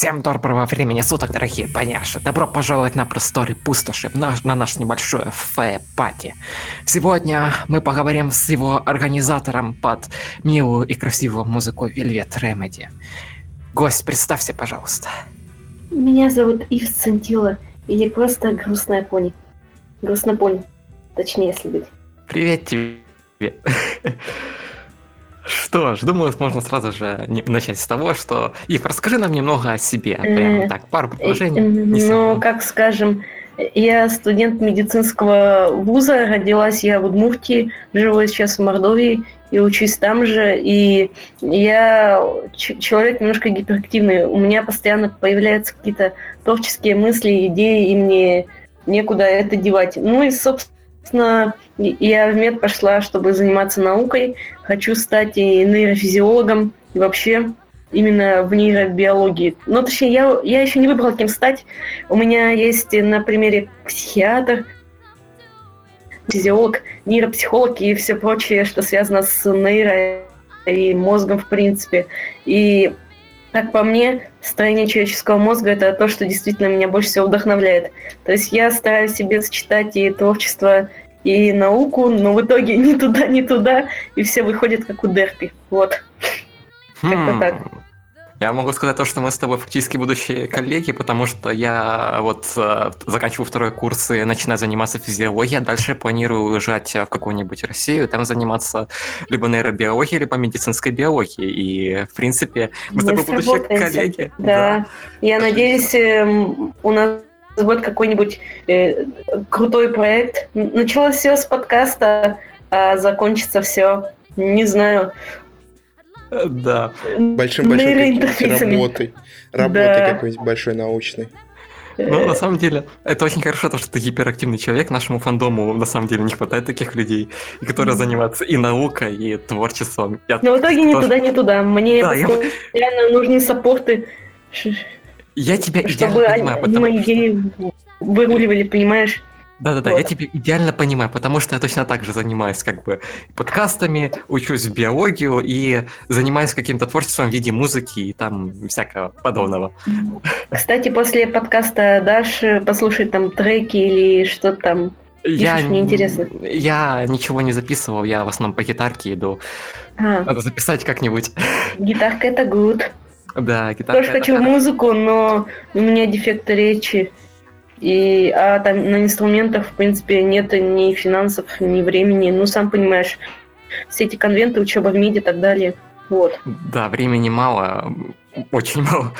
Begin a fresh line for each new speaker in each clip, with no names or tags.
Всем доброго времени суток, дорогие поняши. Добро пожаловать на просторы пустоши, на, на наш небольшой фэ-пати. Сегодня мы поговорим с его организатором под милую и красивую музыку Вельвет Ремеди. Гость, представься, пожалуйста.
Меня зовут Ив Сантила, или просто Грустная Пони. Грустная Пони, точнее, если быть.
Привет тебе. Что ж, думаю, можно сразу же начать с того, что... Ив, расскажи нам немного о себе. Прямо так, пару предложений.
Ну, как скажем, я студент медицинского вуза, родилась я в Удмуртии, живу сейчас в Мордовии и учусь там же. И я человек немножко гиперактивный. У меня постоянно появляются какие-то творческие мысли, идеи, и мне некуда это девать. Ну и, собственно, Собственно, я в мед пошла, чтобы заниматься наукой. Хочу стать и нейрофизиологом, и вообще именно в нейробиологии. Но точнее, я, я еще не выбрала, кем стать. У меня есть на примере психиатр, физиолог, нейропсихолог и все прочее, что связано с нейро и мозгом в принципе. И как по мне, строение человеческого мозга – это то, что действительно меня больше всего вдохновляет. То есть я стараюсь себе сочетать и творчество, и науку, но в итоге ни туда, ни туда, и все выходит как у Дерпи. Вот.
Хм. Как-то так. Я могу сказать то, что мы с тобой фактически будущие коллеги, потому что я вот э, заканчиваю второй курс и начинаю заниматься физиологией, а дальше планирую уезжать в какую-нибудь Россию, там заниматься либо нейробиологией, либо медицинской биологией. И, в принципе, мы, мы с тобой будущие коллеги.
Да. да. Я надеюсь, эм, у нас будет какой-нибудь э, крутой проект. Началось все с подкаста, а закончится все, не знаю,
да.
Большим-большой работой. Работой какой-нибудь большой научной.
Ну, на самом деле, это очень хорошо, то, что ты гиперактивный человек. Нашему фандому, на самом деле, не хватает таких людей, которые занимаются и наукой, и творчеством.
Я Но в итоге ни туда, ни туда. Мне да, я... нужны саппорты.
Я тебя чтобы идеально понимаю.
Чтобы мои идеи выруливали, понимаешь?
Да-да-да, я тебя идеально понимаю, потому что я точно так же занимаюсь как бы подкастами, учусь в биологию и занимаюсь каким-то творчеством в виде музыки и там всякого подобного.
Кстати, после подкаста дашь послушать там треки или что там?
Я, мне интересно. Я ничего не записывал, я в основном по гитарке иду. А. Надо записать как-нибудь.
Гитарка это good.
Да, гитарка.
Тоже хочу музыку, но у меня дефект речи. И, а там на инструментах, в принципе, нет ни финансов, ни времени. Ну, сам понимаешь, все эти конвенты, учеба в МИДе и так далее. Вот.
Да, времени мало, очень мало.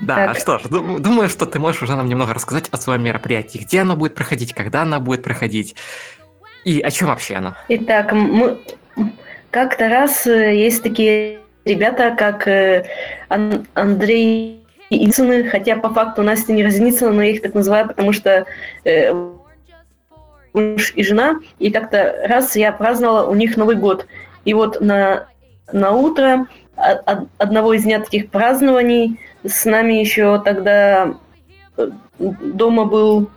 Да, так. что ж, думаю, что ты можешь уже нам немного рассказать о своем мероприятии. Где оно будет проходить, когда оно будет проходить и о чем вообще оно?
Итак, мы... как-то раз э, есть такие ребята, как э, Андрей и хотя по факту Настя не разнится, но я их так называю, потому что э, муж и жена, и как-то раз я праздновала у них Новый год. И вот на, на утро одного из дня таких празднований с нами еще тогда э, дома был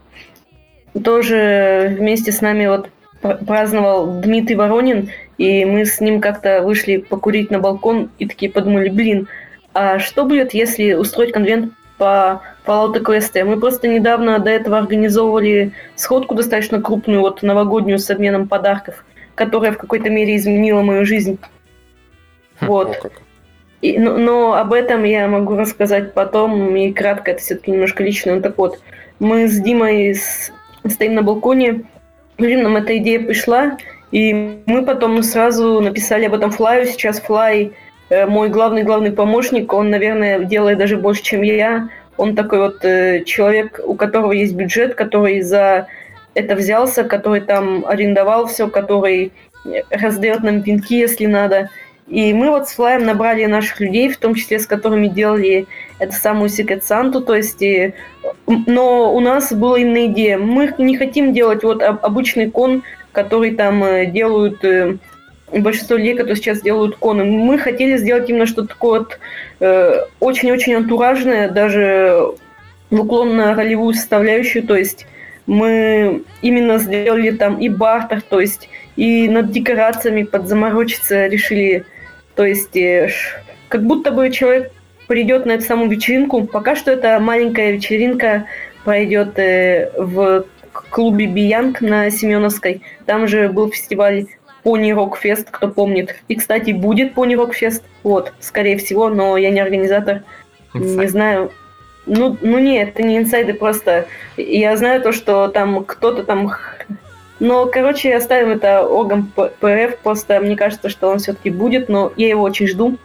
тоже вместе с нами вот праздновал Дмитрий Воронин, и мы с ним как-то вышли покурить на балкон и такие подумали, блин, а что будет, если устроить конвент по Fallout QST? Мы просто недавно до этого организовывали сходку достаточно крупную, вот новогоднюю с обменом подарков, которая в какой-то мере изменила мою жизнь. Хм, вот. И, но, но об этом я могу рассказать потом, и кратко, это все-таки немножко личное. Ну так вот, мы с Димой с, стоим на балконе, блин, нам эта идея пришла, и мы потом сразу написали об этом флаю. Сейчас флай мой главный-главный помощник, он, наверное, делает даже больше, чем я. Он такой вот э, человек, у которого есть бюджет, который за это взялся, который там арендовал все, который раздает нам пинки, если надо. И мы вот с Флаем набрали наших людей, в том числе с которыми делали эту самую Secret Santa, то есть, и, но у нас была именно идея. Мы не хотим делать вот обычный кон, который там э, делают большинство людей, которые сейчас делают коны. Мы хотели сделать именно что-то такое вот э, очень-очень антуражное, даже в уклон на ролевую составляющую, то есть мы именно сделали там и бартер, то есть и над декорациями подзаморочиться решили, то есть э, как будто бы человек придет на эту самую вечеринку. Пока что это маленькая вечеринка пройдет э, в клубе Биянг на Семеновской. Там же был фестиваль Пони Рок Фест, кто помнит. И, кстати, будет Пони Рок Фест. Вот, скорее всего, но я не организатор. Инсайд. Не знаю. Ну, ну нет, это не инсайды, просто я знаю то, что там кто-то там... Но, короче, оставим это Огом ПРФ, просто мне кажется, что он все-таки будет, но я его очень жду.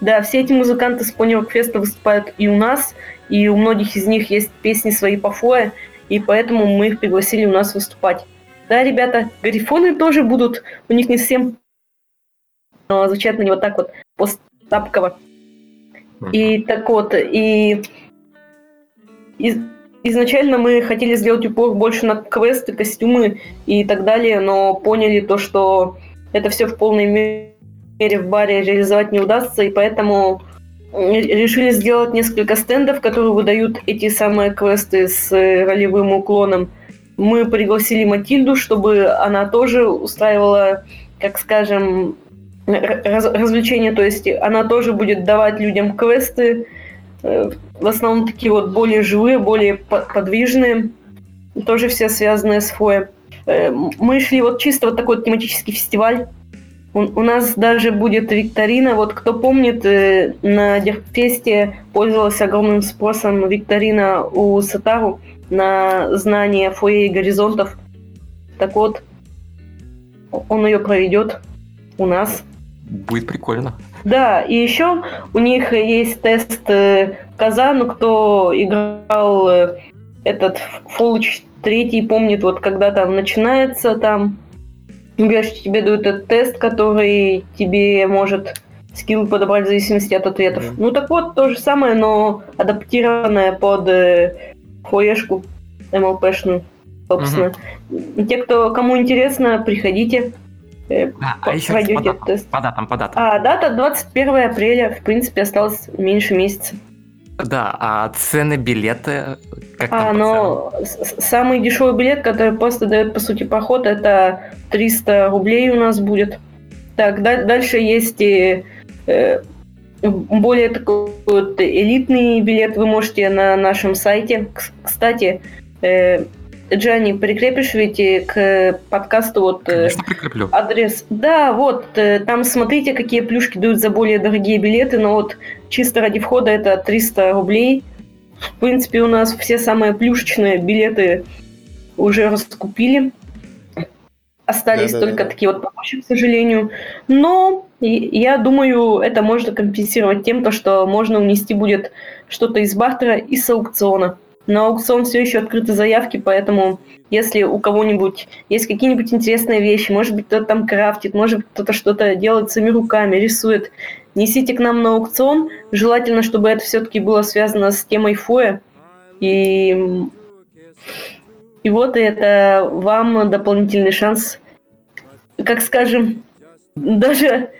Да, все эти музыканты с Пони Рок Феста выступают и у нас, и у многих из них есть песни свои по фое, и поэтому мы их пригласили у нас выступать. Да, ребята, гарифоны тоже будут, у них не совсем но звучат на него так вот посттапково. И так вот, и из, изначально мы хотели сделать упор больше на квесты, костюмы и так далее, но поняли то, что это все в полной мере в баре реализовать не удастся, и поэтому решили сделать несколько стендов, которые выдают эти самые квесты с ролевым уклоном. Мы пригласили Матильду, чтобы она тоже устраивала, как скажем, раз, развлечения, то есть она тоже будет давать людям квесты, э, в основном такие вот более живые, более подвижные, тоже все связанные с фоем. Э, мы шли вот чисто вот такой вот тематический фестиваль, у, у нас даже будет викторина. Вот кто помнит, э, на Дерфесте пользовалась огромным спросом викторина у Сатару на знание фойе и горизонтов. Так вот, он ее проведет у нас.
Будет прикольно.
Да, и еще у них есть тест э, Казану, кто играл э, этот Fallout 3, помнит, вот когда там начинается там Говоришь, тебе дают этот тест, который тебе может скилл подобрать в зависимости от ответов. Mm. Ну так вот, то же самое, но адаптированное под э, флешку MLP-шную, собственно. Mm-hmm. Те, кто кому интересно, приходите.
Э, а, а еще по, тест. По датам, по датам.
А, дата 21 апреля, в принципе, осталось меньше месяца.
Да, а цены билеты
как а, но самый дешевый билет, который просто дает, по сути, поход, это 300 рублей у нас будет. Так, да, дальше есть и э, более такой вот элитный билет вы можете на нашем сайте. Кстати, э, Джанни, прикрепишь ведь к подкасту вот
э, Конечно, прикреплю.
адрес. Да, вот, э, там смотрите, какие плюшки дают за более дорогие билеты, но вот чисто ради входа это 300 рублей. В принципе, у нас все самые плюшечные билеты уже раскупили. Остались да, да, только да, такие вот помощи, к сожалению. Но я думаю, это можно компенсировать тем, то, что можно унести будет что-то из бартера и с аукциона. На аукцион все еще открыты заявки, поэтому если у кого-нибудь есть какие-нибудь интересные вещи, может быть, кто-то там крафтит, может быть, кто-то что-то делает своими руками, рисует, несите к нам на аукцион. Желательно, чтобы это все-таки было связано с темой фоя. И, и вот это вам дополнительный шанс, как скажем, даже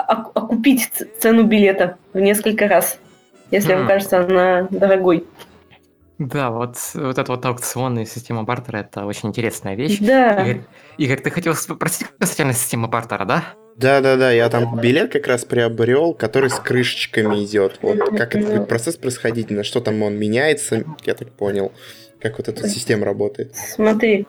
окупить цену билета в несколько раз, если вам кажется она дорогой.
Да, вот, вот эта вот аукционная система бартера – это очень интересная вещь.
Да.
Игорь, Игорь ты хотел спросить касательно системы бартера, да?
Да-да-да, я там билет как раз приобрел, который с крышечками идет. Вот как этот процесс происходить, на что там он меняется, я так понял, как вот эта система работает.
Смотри,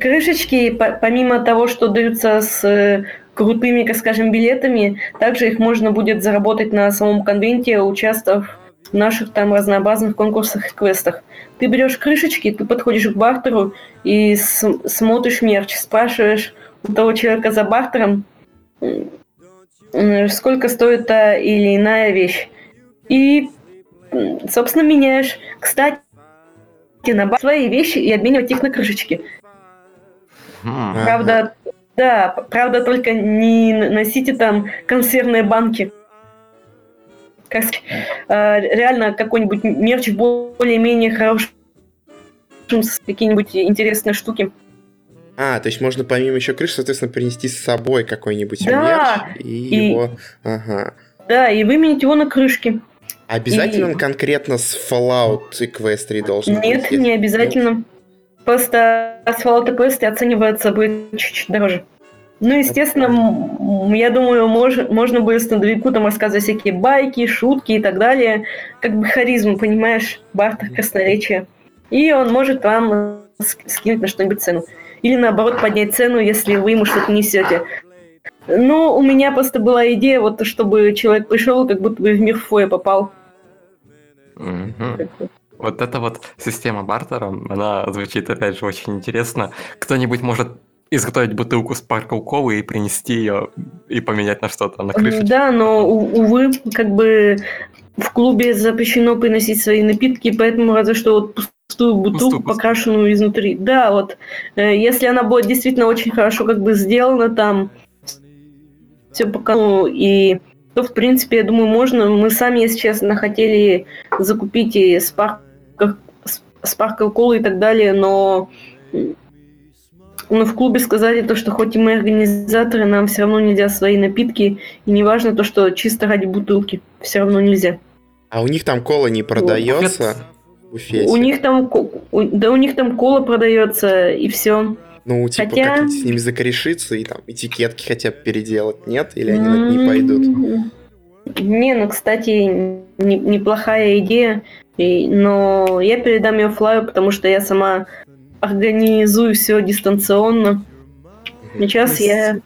крышечки, помимо того, что даются с э, крутыми, как скажем, билетами, также их можно будет заработать на самом конвенте, участвовав наших там разнообразных конкурсах и квестах. Ты берешь крышечки, ты подходишь к бартеру и смотришь мерч, спрашиваешь у того человека за бартером, сколько стоит та или иная вещь. И, собственно, меняешь. Кстати, на свои вещи и обменивать их на крышечки. Правда, да, правда, только не носите там консервные банки как э, реально какой-нибудь мерч более-менее хорошим, какие-нибудь интересные штуки.
А, то есть можно помимо еще крыши, соответственно, принести с собой какой-нибудь да, мерч и, и его... Ага.
Да, и выменить его на крышки.
Обязательно и... он конкретно с Fallout Equestria должен
Нет, быть? Нет, не обязательно. Просто с Fallout Equestria оценивается будет чуть-чуть дороже. Ну, естественно, я думаю, мож, можно будет стендовику там рассказывать всякие байки, шутки и так далее. Как бы харизму, понимаешь, бартер красноречия. И он может вам скинуть на что-нибудь цену. Или наоборот поднять цену, если вы ему что-то несете. Но у меня просто была идея, вот чтобы человек пришел, как будто бы в мир Фоя попал.
Угу. Вот эта вот система бартера, она звучит, опять же, очень интересно. Кто-нибудь может изготовить бутылку с колы и принести ее и поменять на что-то на крыше.
Да, но, увы, как бы в клубе запрещено приносить свои напитки, поэтому разве что вот пустую бутылку, Пустую, покрашенную изнутри. Да, вот. Э, если она будет действительно очень хорошо как бы сделана там, все пока, ну, и то, в принципе, я думаю, можно. Мы сами, если честно, хотели закупить и спарк, спаркл колу и так далее, но но в клубе сказали то, что хоть и мы организаторы, нам все равно нельзя свои напитки, и неважно то, что чисто ради бутылки, все равно нельзя.
А у них там кола не продается?
буфете. У них там, да, у них там кола продается и все.
Ну, типа, хотя... как с ними закорешиться и там этикетки хотя бы переделать, нет? Или они на не пойдут?
Не, ну, кстати, не, неплохая идея, и, но я передам ее Флаю, потому что я сама организую все дистанционно. Сейчас я...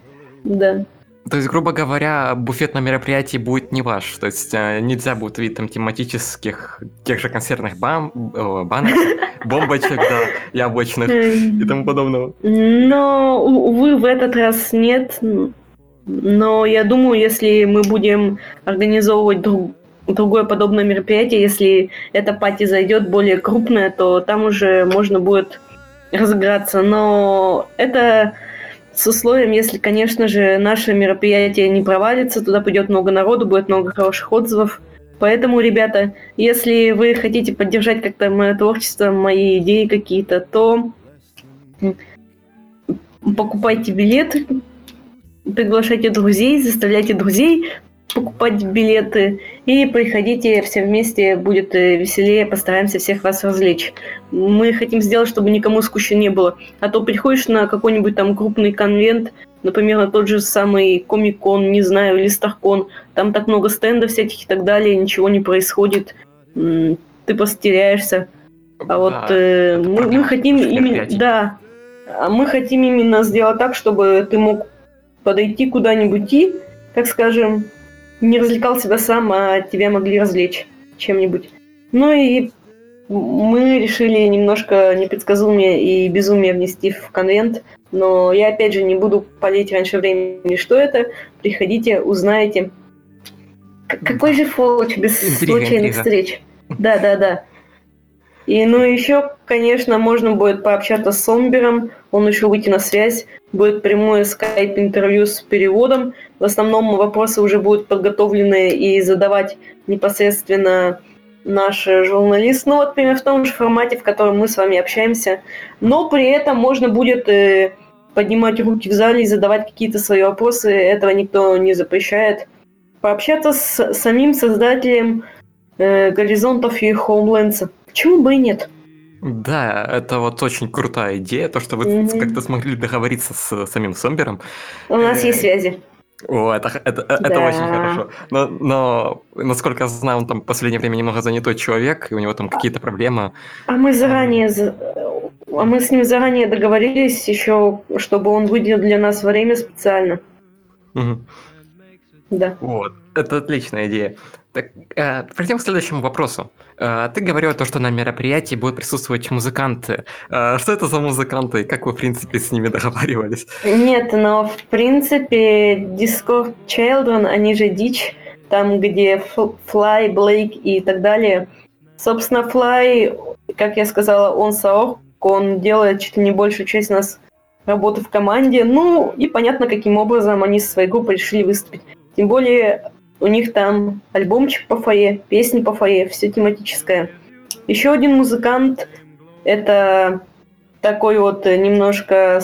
Да.
То есть, грубо говоря, буфет на мероприятии будет не ваш. То есть э, нельзя будет видеть там тематических, тех же консервных бам, банок, бомбочек, да, яблочных и тому подобного.
Но, увы, в этот раз нет. Но я думаю, если мы будем организовывать друг, другое подобное мероприятие, если эта пати зайдет более крупная, то там уже можно будет разыграться. Но это с условием, если, конечно же, наше мероприятие не провалится, туда пойдет много народу, будет много хороших отзывов. Поэтому, ребята, если вы хотите поддержать как-то мое творчество, мои идеи какие-то, то покупайте билеты, приглашайте друзей, заставляйте друзей покупать билеты и приходите все вместе, будет э, веселее, постараемся всех вас развлечь. Мы хотим сделать, чтобы никому скучно не было. А то приходишь на какой-нибудь там крупный конвент, например, на тот же самый Комик-кон, не знаю, или Старкон, там так много стендов всяких и так далее, ничего не происходит, ты просто теряешься. А вот э, мы, мы хотим именно, да, а мы хотим именно сделать так, чтобы ты мог подойти куда-нибудь и, как скажем, не развлекал себя сам, а тебя могли развлечь чем-нибудь. Ну и мы решили немножко непредсказуемое и безумие внести в конвент, но я опять же не буду палить раньше времени, что это. Приходите, узнаете. какой же фолч без интрига, случайных интрига. встреч? Да, да, да. И ну еще, конечно, можно будет пообщаться с Сомбером, он еще выйти на связь, будет прямое скайп-интервью с переводом. В основном вопросы уже будут подготовлены и задавать непосредственно наш журналист, ну вот примерно в том же формате, в котором мы с вами общаемся. Но при этом можно будет э, поднимать руки в зале и задавать какие-то свои вопросы, этого никто не запрещает. Пообщаться с самим создателем э, горизонтов и Хоумленса. Почему бы и нет?
Да, это вот очень крутая идея, то, что вы mm-hmm. как-то смогли договориться с самим Сомбером.
У нас есть э, связи.
О, это, это, да. это очень хорошо. Но, но, насколько я знаю, он там в последнее время немного занятой человек, и у него там какие-то проблемы.
А мы заранее, а мы с ним заранее договорились еще, чтобы он выделил для нас время специально.
Угу. Да. Вот, это отличная идея. Так, э, перейдем к следующему вопросу. Э, ты говорил то, что на мероприятии будут присутствовать музыканты. Э, что это за музыканты и как вы, в принципе, с ними договаривались?
Нет, но в принципе Discord Children, они же Дичь, там, где Fly, Blake и так далее. Собственно, Fly, как я сказала, он Саор, он делает чуть ли не большую часть нас работы в команде. Ну, и понятно, каким образом они со своей группой решили выступить. Тем более, у них там альбомчик по фойе, песни по фойе, все тематическое. Еще один музыкант – это такой вот немножко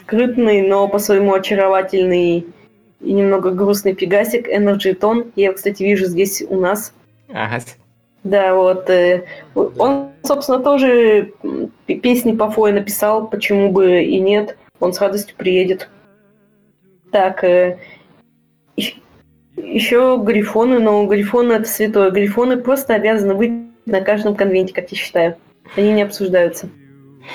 скрытный, но по-своему очаровательный и немного грустный пегасик Energy Tone. Я его, кстати, вижу здесь у нас. Ага. Да, вот. Э, он, собственно, тоже песни по фое написал, почему бы и нет. Он с радостью приедет. Так, э, еще грифоны, но грифоны это святое. Грифоны просто обязаны быть на каждом конвенте, как я считаю. Они не обсуждаются.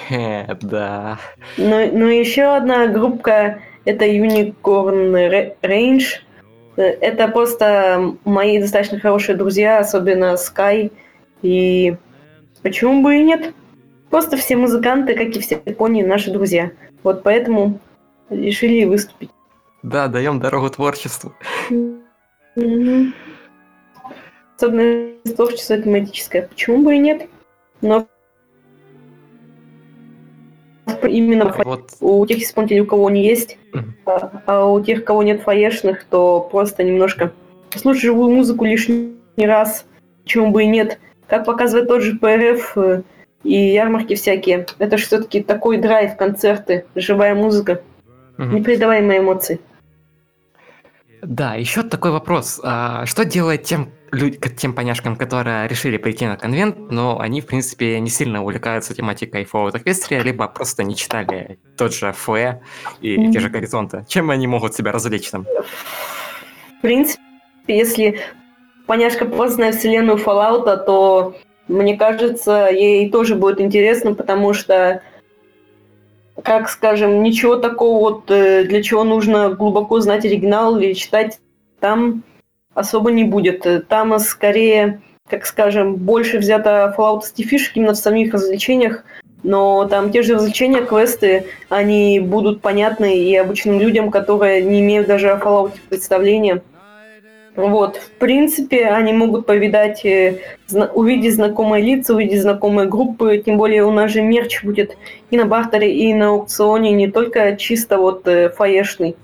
Да.
Но, но еще одна группа это Unicorn Range. Это просто мои достаточно хорошие друзья, особенно Sky. И почему бы и нет? Просто все музыканты, как и все Японии, наши друзья. Вот поэтому решили выступить.
Да, даем дорогу творчеству.
Mm-hmm. Особенно творчество тематическое. Почему бы и нет? Но именно вот. у тех исполнителей, у кого они есть, а, а у тех, кого нет фаешных, то просто немножко слушай живую музыку лишний раз, почему бы и нет. Как показывает тот же ПРФ э, и ярмарки всякие, это же все-таки такой драйв, концерты, живая музыка, угу. непередаваемые эмоции.
Да, еще такой вопрос. А что делать тем, тем поняшкам, которые решили прийти на конвент, но они, в принципе, не сильно увлекаются тематикой Fallout Equestria, либо просто не читали тот же ФЭ и mm-hmm. те же горизонты? Чем они могут себя развлечь там?
В принципе, если поняшка просто знает вселенную Fallout, то, мне кажется, ей тоже будет интересно, потому что как скажем, ничего такого вот, э, для чего нужно глубоко знать оригинал или читать, там особо не будет. Там скорее, как скажем, больше взято Fallout фишек именно в самих развлечениях, но там те же развлечения, квесты, они будут понятны и обычным людям, которые не имеют даже о Fallout представления. Вот, в принципе, они могут повидать, э, увидеть знакомые лица, увидеть знакомые группы, тем более у нас же мерч будет и на бартере, и на аукционе, не только чисто вот э, фаешный.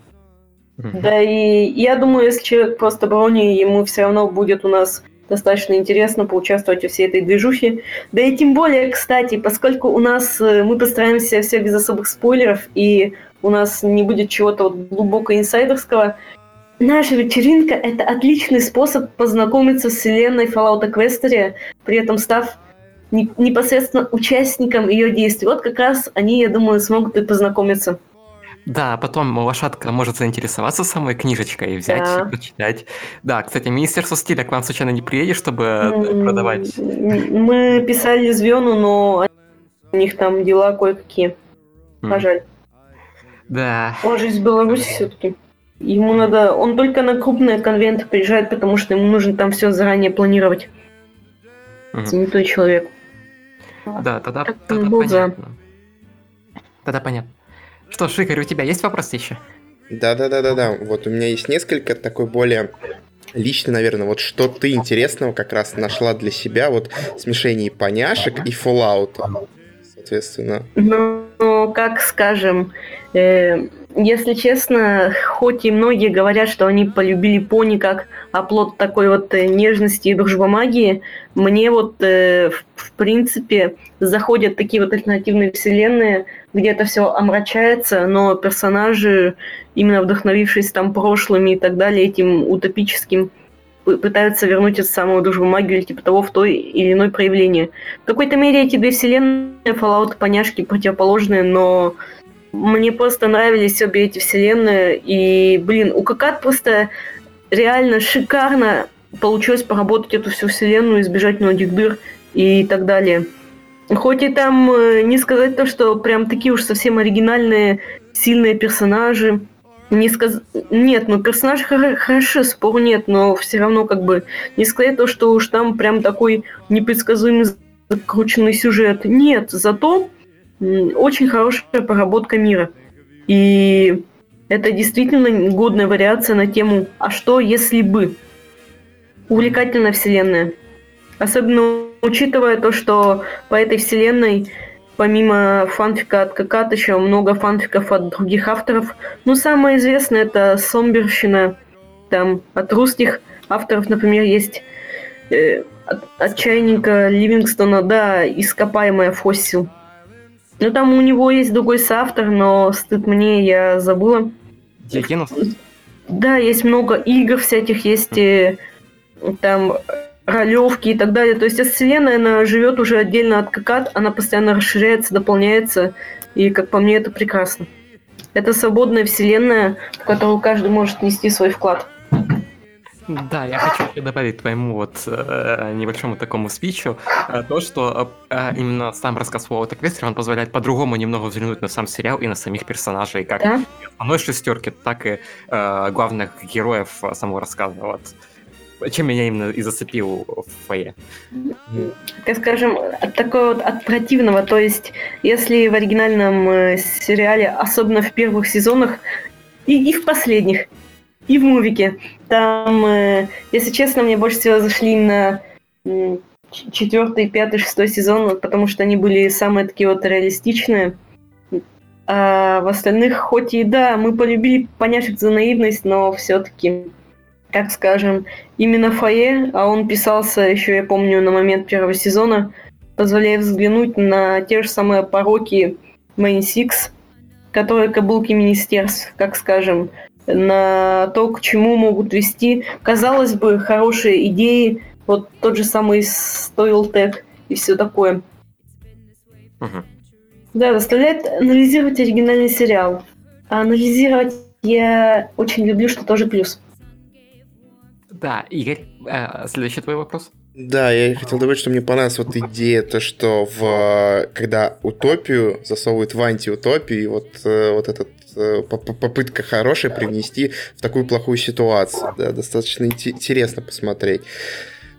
Mm-hmm. Да и я думаю, если человек просто брони, ему все равно будет у нас достаточно интересно поучаствовать во всей этой движухе. Да и тем более, кстати, поскольку у нас э, мы постараемся все без особых спойлеров, и у нас не будет чего-то вот глубоко инсайдерского, Наша вечеринка – это отличный способ познакомиться с вселенной Fallout Equestria, при этом став непосредственно участником ее действий. Вот как раз они, я думаю, смогут и познакомиться.
Да, а потом лошадка может заинтересоваться самой книжечкой и взять, да. и почитать. Да, кстати, Министерство стиля к вам случайно не приедет, чтобы mm-hmm. продавать?
Мы писали Звену, но у них там дела кое-какие. Mm.
Да.
Он же из Беларуси все-таки. Ему надо... Он только на крупные конвенты приезжает, потому что ему нужно там все заранее планировать. Угу. Занятой человек.
Да, тогда, так, тогда понятно. Тогда понятно. Что ж, Игорь, у тебя есть вопросы еще?
Да-да-да-да-да. Вот у меня есть несколько такой более лично, наверное, вот что ты интересного как раз нашла для себя, вот смешение поняшек и Fallout, соответственно.
Ну, как скажем, э, если честно, хоть и многие говорят, что они полюбили пони как оплот такой вот э, нежности и дружбомагии, мне вот э, в, в принципе заходят такие вот альтернативные вселенные, где это все омрачается, но персонажи, именно вдохновившись там прошлыми и так далее, этим утопическим, пытаются вернуть эту самую дружбомагию или типа того в той или иной проявлении. В какой-то мере эти две вселенные, Fallout поняшки противоположные, но мне просто нравились обе эти вселенные. И, блин, у Какат просто реально шикарно получилось поработать эту всю вселенную, избежать многих дыр и так далее. Хоть и там э, не сказать то, что прям такие уж совсем оригинальные, сильные персонажи. Не сказ... Нет, ну персонажи хороши, спору нет, но все равно как бы не сказать то, что уж там прям такой непредсказуемый закрученный сюжет. Нет, зато очень хорошая проработка мира. И это действительно годная вариация на тему «А что, если бы?» Увлекательная вселенная. Особенно учитывая то, что по этой вселенной помимо фанфика от Какат еще много фанфиков от других авторов. Ну, самое известное это Сомберщина. Там от русских авторов, например, есть э, от, отчаянника Ливингстона, да, ископаемая фоссил. Ну, там у него есть другой соавтор, но стыд мне, я забыла.
Диакинов?
Да, есть много игр всяких, есть mm. там ролевки и так далее. То есть эта вселенная, она живет уже отдельно от Какат, она постоянно расширяется, дополняется, и, как по мне, это прекрасно. Это свободная вселенная, в которую каждый может нести свой вклад.
Да, я хочу еще добавить твоему вот э, небольшому такому спичу э, то, что э, именно сам рассказ Уолта Квестера, он позволяет по-другому немного взглянуть на сам сериал и на самих персонажей, как да? основной шестерки, так и э, главных героев самого рассказа. Вот. Чем меня именно и зацепил в фойе.
Так скажем, от такого вот от противного, то есть если в оригинальном э, сериале, особенно в первых сезонах и, и в последних, и в мувике. Там, э, если честно, мне больше всего зашли на четвертый, пятый, шестой сезон, потому что они были самые такие вот реалистичные. А в остальных, хоть и да, мы полюбили поняшек за наивность, но все-таки, как скажем, именно Фае, а он писался еще, я помню, на момент первого сезона, позволяет взглянуть на те же самые пороки Main Six, которые каблуки министерств, как скажем, на то, к чему могут вести, казалось бы, хорошие идеи, вот тот же самый Storytech и все такое. Угу. Да, заставляет анализировать оригинальный сериал. А анализировать я очень люблю, что тоже плюс.
Да, Игорь, э, следующий твой вопрос.
Да, я хотел добавить, что мне понравилась вот идея, то, что в, когда утопию засовывают в антиутопию, вот, э, вот этот Э, попытка хорошая привнести в такую плохую ситуацию. Да, достаточно интересно посмотреть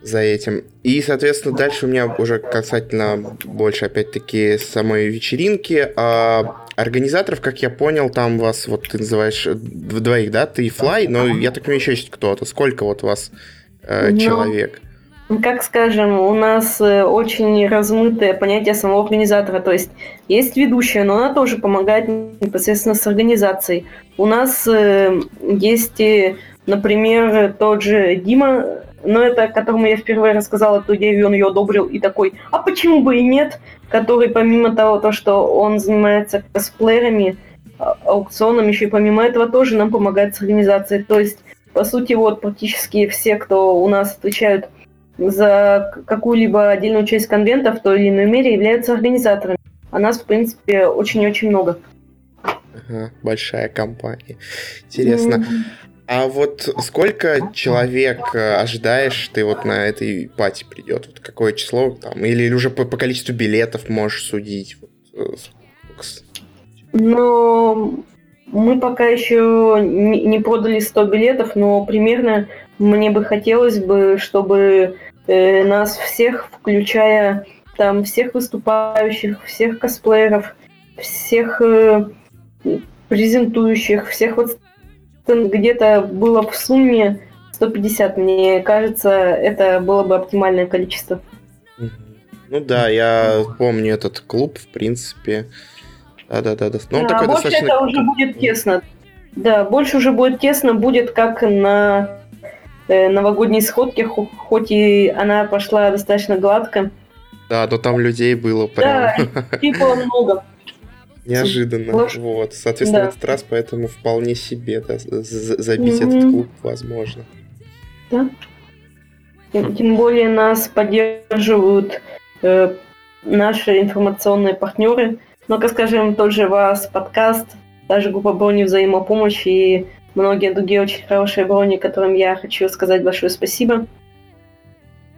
за этим. И, соответственно, дальше у меня уже касательно больше, опять-таки, самой вечеринки. А организаторов, как я понял, там вас, вот ты называешь двоих, да, ты и Флай, но я так понимаю, еще есть кто-то. Сколько вот вас э, ну, человек?
как скажем, у нас э, очень размытое понятие самого организатора. То есть есть ведущая, но она тоже помогает непосредственно с организацией. У нас э, есть, э, например, тот же Дима, но это которому я впервые рассказала эту идею, он ее одобрил и такой, а почему бы и нет? Который помимо того, то, что он занимается косплеерами, а, аукционом, еще и помимо этого тоже нам помогает с организацией. То есть, по сути, вот практически все, кто у нас отвечают за какую-либо отдельную часть конвента в той или иной мере являются организаторами. А нас, в принципе, очень-очень много.
Ага, большая компания. Интересно. Mm-hmm. А вот сколько человек э, ожидаешь ты вот на этой пати придет? Вот какое число там? Или уже по, по количеству билетов можешь судить? Вот,
э, ну, мы пока еще не продали 100 билетов, но примерно мне бы хотелось бы, чтобы э, нас всех, включая там всех выступающих, всех косплееров, всех э, презентующих, всех вот где-то было в сумме 150. Мне кажется, это было бы оптимальное количество.
Ну да, я помню этот клуб, в принципе. Да-да-да.
Ну, да, такой больше достаточно... это уже будет тесно. Да, больше уже будет тесно, будет как на Э, новогодней сходке, хоть и она пошла достаточно гладко.
Да, но там людей было прям.
Да, типа много.
Неожиданно. Ложь. Вот. Соответственно, да. в этот раз поэтому вполне себе да, забить mm-hmm. этот клуб возможно.
Да. Тем, тем более нас поддерживают э, наши информационные партнеры. Ну-ка скажем, тот же вас подкаст, даже группа брони взаимопомощи и многие другие очень хорошие брони, которым я хочу сказать большое спасибо.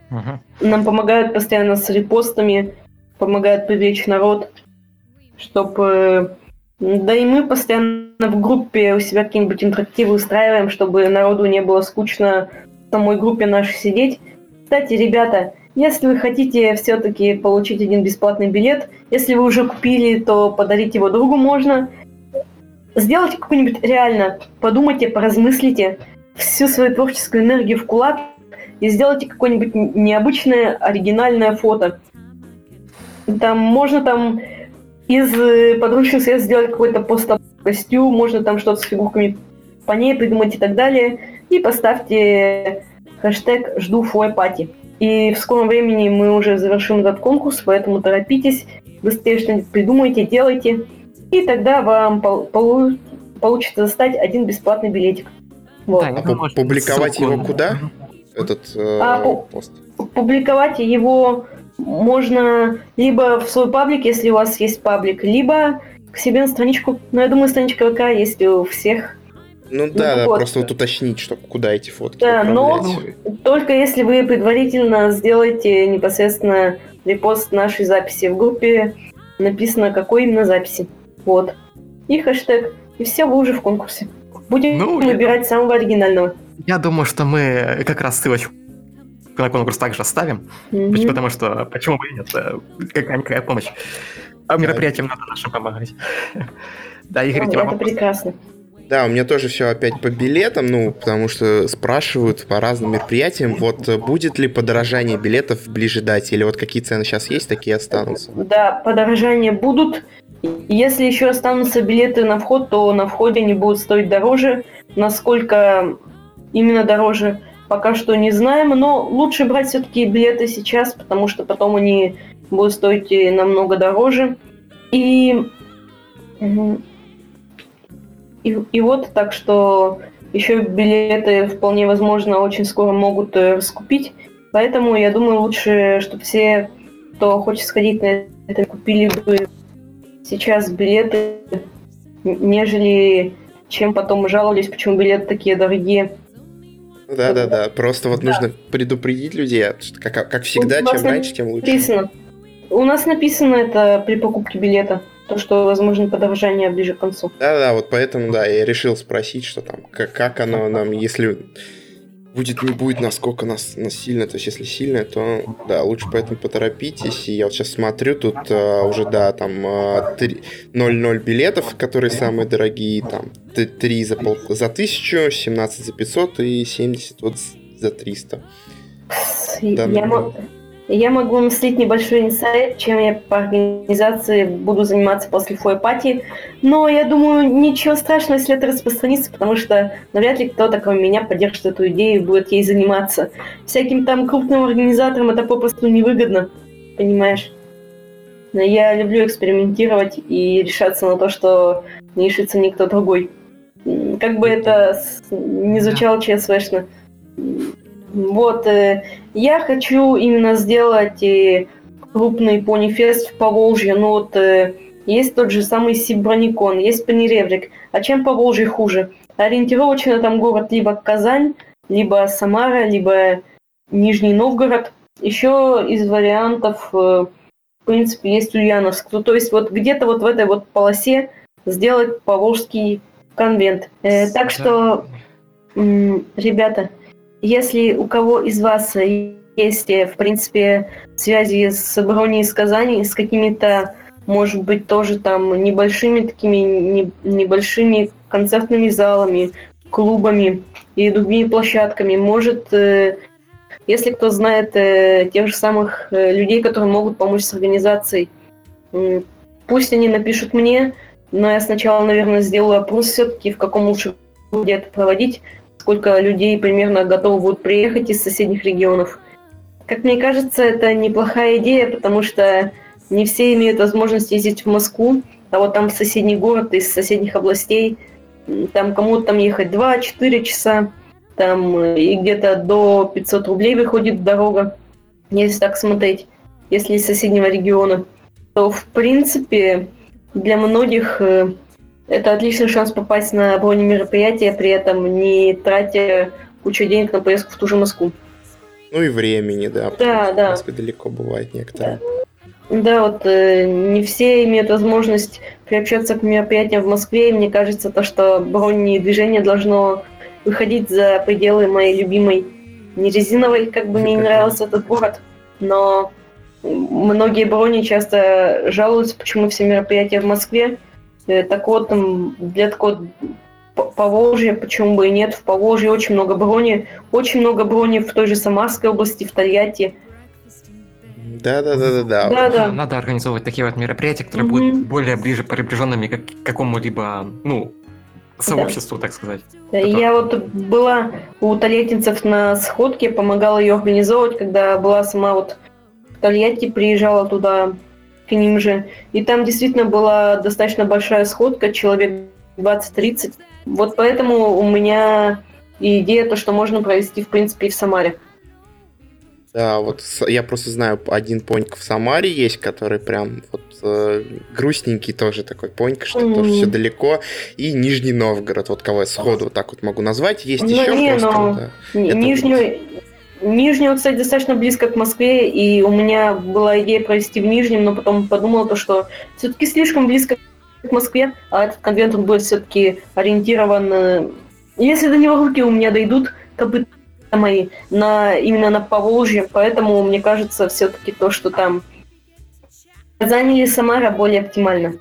Uh-huh. Нам помогают постоянно с репостами, помогают привлечь народ, чтобы... Да и мы постоянно в группе у себя какие-нибудь интерактивы устраиваем, чтобы народу не было скучно в самой группе нашей сидеть. Кстати, ребята, если вы хотите все-таки получить один бесплатный билет, если вы уже купили, то подарить его другу можно – сделайте какую-нибудь реально, подумайте, поразмыслите всю свою творческую энергию в кулак и сделайте какое-нибудь необычное, оригинальное фото. Там можно там из э, подручных средств сделать какой-то пост-костюм, можно там что-то с фигурками по ней придумать и так далее. И поставьте хэштег «Жду фой-пати». И в скором времени мы уже завершим этот конкурс, поэтому торопитесь, быстрее что-нибудь придумайте, делайте и тогда вам пол- получится достать один бесплатный билетик.
Вот. Да, а публиковать ссылку. его куда? Этот э,
а, пост. Публиковать его можно либо в свой паблик, если у вас есть паблик, либо к себе на страничку. Но я думаю, страничка ВК есть у всех.
Ну да, да, просто вот уточнить, что куда эти фотки
Да, но только если вы предварительно сделаете непосредственно репост нашей записи в группе, написано, какой именно записи. Вот. И хэштег. И все, вы уже в конкурсе. Будем
Ну, я-
выбирать самого оригинального.
Я думаю, что мы как раз ссылочку на конкурс также оставим. Поч- Потому что почему бы и нет? Какая-никакая помощь. А мероприятиям надо нашим помогать. Да, Игорь, тебе
это прекрасно.
Да, у меня тоже все опять по билетам, ну, потому что спрашивают по разным мероприятиям, вот э, будет ли подорожание билетов ближе дате, или вот какие цены сейчас есть, такие останутся.
Да, подорожания будут. Если еще останутся билеты на вход, то на входе они будут стоить дороже. Насколько именно дороже, пока что не знаем. Но лучше брать все-таки билеты сейчас, потому что потом они будут стоить намного дороже. И, и, и вот, так что еще билеты вполне возможно очень скоро могут э, раскупить. Поэтому я думаю, лучше, чтобы все, кто хочет сходить на это, купили бы сейчас билеты, нежели чем потом жаловались, почему билеты такие дорогие.
Да, да, да. Просто вот нужно предупредить людей, а как, как всегда, чем раньше, тем лучше.
Написано. У нас написано это при покупке билета, то, что возможно подорожание ближе к концу.
Да, да, вот поэтому, да, я решил спросить, что там, как, как оно нам, если будет, не будет, насколько нас, нас сильно, то есть если сильно, то, да, лучше поэтому поторопитесь, и я вот сейчас смотрю, тут а, уже, да, там а, три- 0-0 билетов, которые самые дорогие, там, 3 за, пол, за 1000, 17 за 500 и 70 вот за 300. Да,
я,
ну,
мо- я могу вам слить небольшой инсайт, чем я по организации буду заниматься после фойпати. Но я думаю, ничего страшного, если это распространится, потому что навряд ли кто-то, кроме меня, поддержит эту идею и будет ей заниматься. Всяким там крупным организаторам это попросту невыгодно, понимаешь? Но я люблю экспериментировать и решаться на то, что не решится никто другой. Как бы это не звучало ЧСВшно. Вот, э, я хочу именно сделать э, крупный понифест в Поволжье. Ну вот э, есть тот же самый Сиброникон, есть Панереврик. А чем Поволжье хуже? Ориентировочно там город либо Казань, либо Самара, либо Нижний Новгород. Еще из вариантов, в принципе, есть Ульяновск. Ну, то есть вот где-то вот в этой вот полосе сделать Поволжский конвент. Э, так что, ребята, если у кого из вас есть, э, в принципе, связи с Брони из Казани, с какими-то, может быть, тоже там небольшими такими не- небольшими концертными залами, клубами и другими площадками, может, э, если кто знает э, тех же самых э, людей, которые могут помочь с организацией, м, пусть они напишут мне, но я сначала, наверное, сделаю опрос все-таки, в каком лучше городе это проводить, сколько людей примерно готовы будут приехать из соседних регионов. Как мне кажется, это неплохая идея, потому что не все имеют возможность ездить в Москву, а вот там соседний город из соседних областей, там кому-то там ехать 2-4 часа, там э, и где-то до 500 рублей выходит дорога, если так смотреть, если из соседнего региона, то в принципе для многих э, это отличный шанс попасть на бронемероприятие, при этом не тратя кучу денег на поездку в ту же Москву.
Ну и времени, да.
Да, да.
В Москве далеко бывает некоторые.
Да, вот э, не все имеют возможность приобщаться к мероприятиям в Москве, и мне кажется, то, что бронедвижение должно выходить за пределы моей любимой не резиновой, как бы мне не нравился этот город, но многие брони часто жалуются, почему все мероприятия в Москве. Э, Так вот, там, для такого Поволжья, почему бы и нет, в Поволжье очень много брони, очень много брони в той же Самарской области, в Тольятти.
Да, да, да, да, да.
Да, да.
Надо организовывать такие вот мероприятия, которые
Мгм.
будут более ближе приближенными к какому-либо, ну, сообществу, так сказать.
Я вот была у тольяттинцев на сходке, помогала ее организовывать, когда была сама вот в Тольятти, приезжала туда к ним же. И там действительно была достаточно большая сходка, человек 20-30. Вот поэтому у меня и идея то, что можно провести, в принципе, и в Самаре.
Да, вот я просто знаю, один поньк в Самаре есть, который прям вот э, грустненький тоже такой поньк, что mm-hmm. тоже все далеко. И Нижний Новгород, вот кого я сходу вот так вот могу назвать. Есть ну, еще не, просто. Но...
Да, Нижнюю... Нижний, кстати, достаточно близко к Москве, и у меня была идея провести в Нижнем, но потом подумала то, что все-таки слишком близко к Москве, а этот конвент он будет все-таки ориентирован... Э, если до него руки у меня дойдут, копыта мои на именно на Поволжье, поэтому мне кажется все-таки то, что там Казань или Самара более оптимально.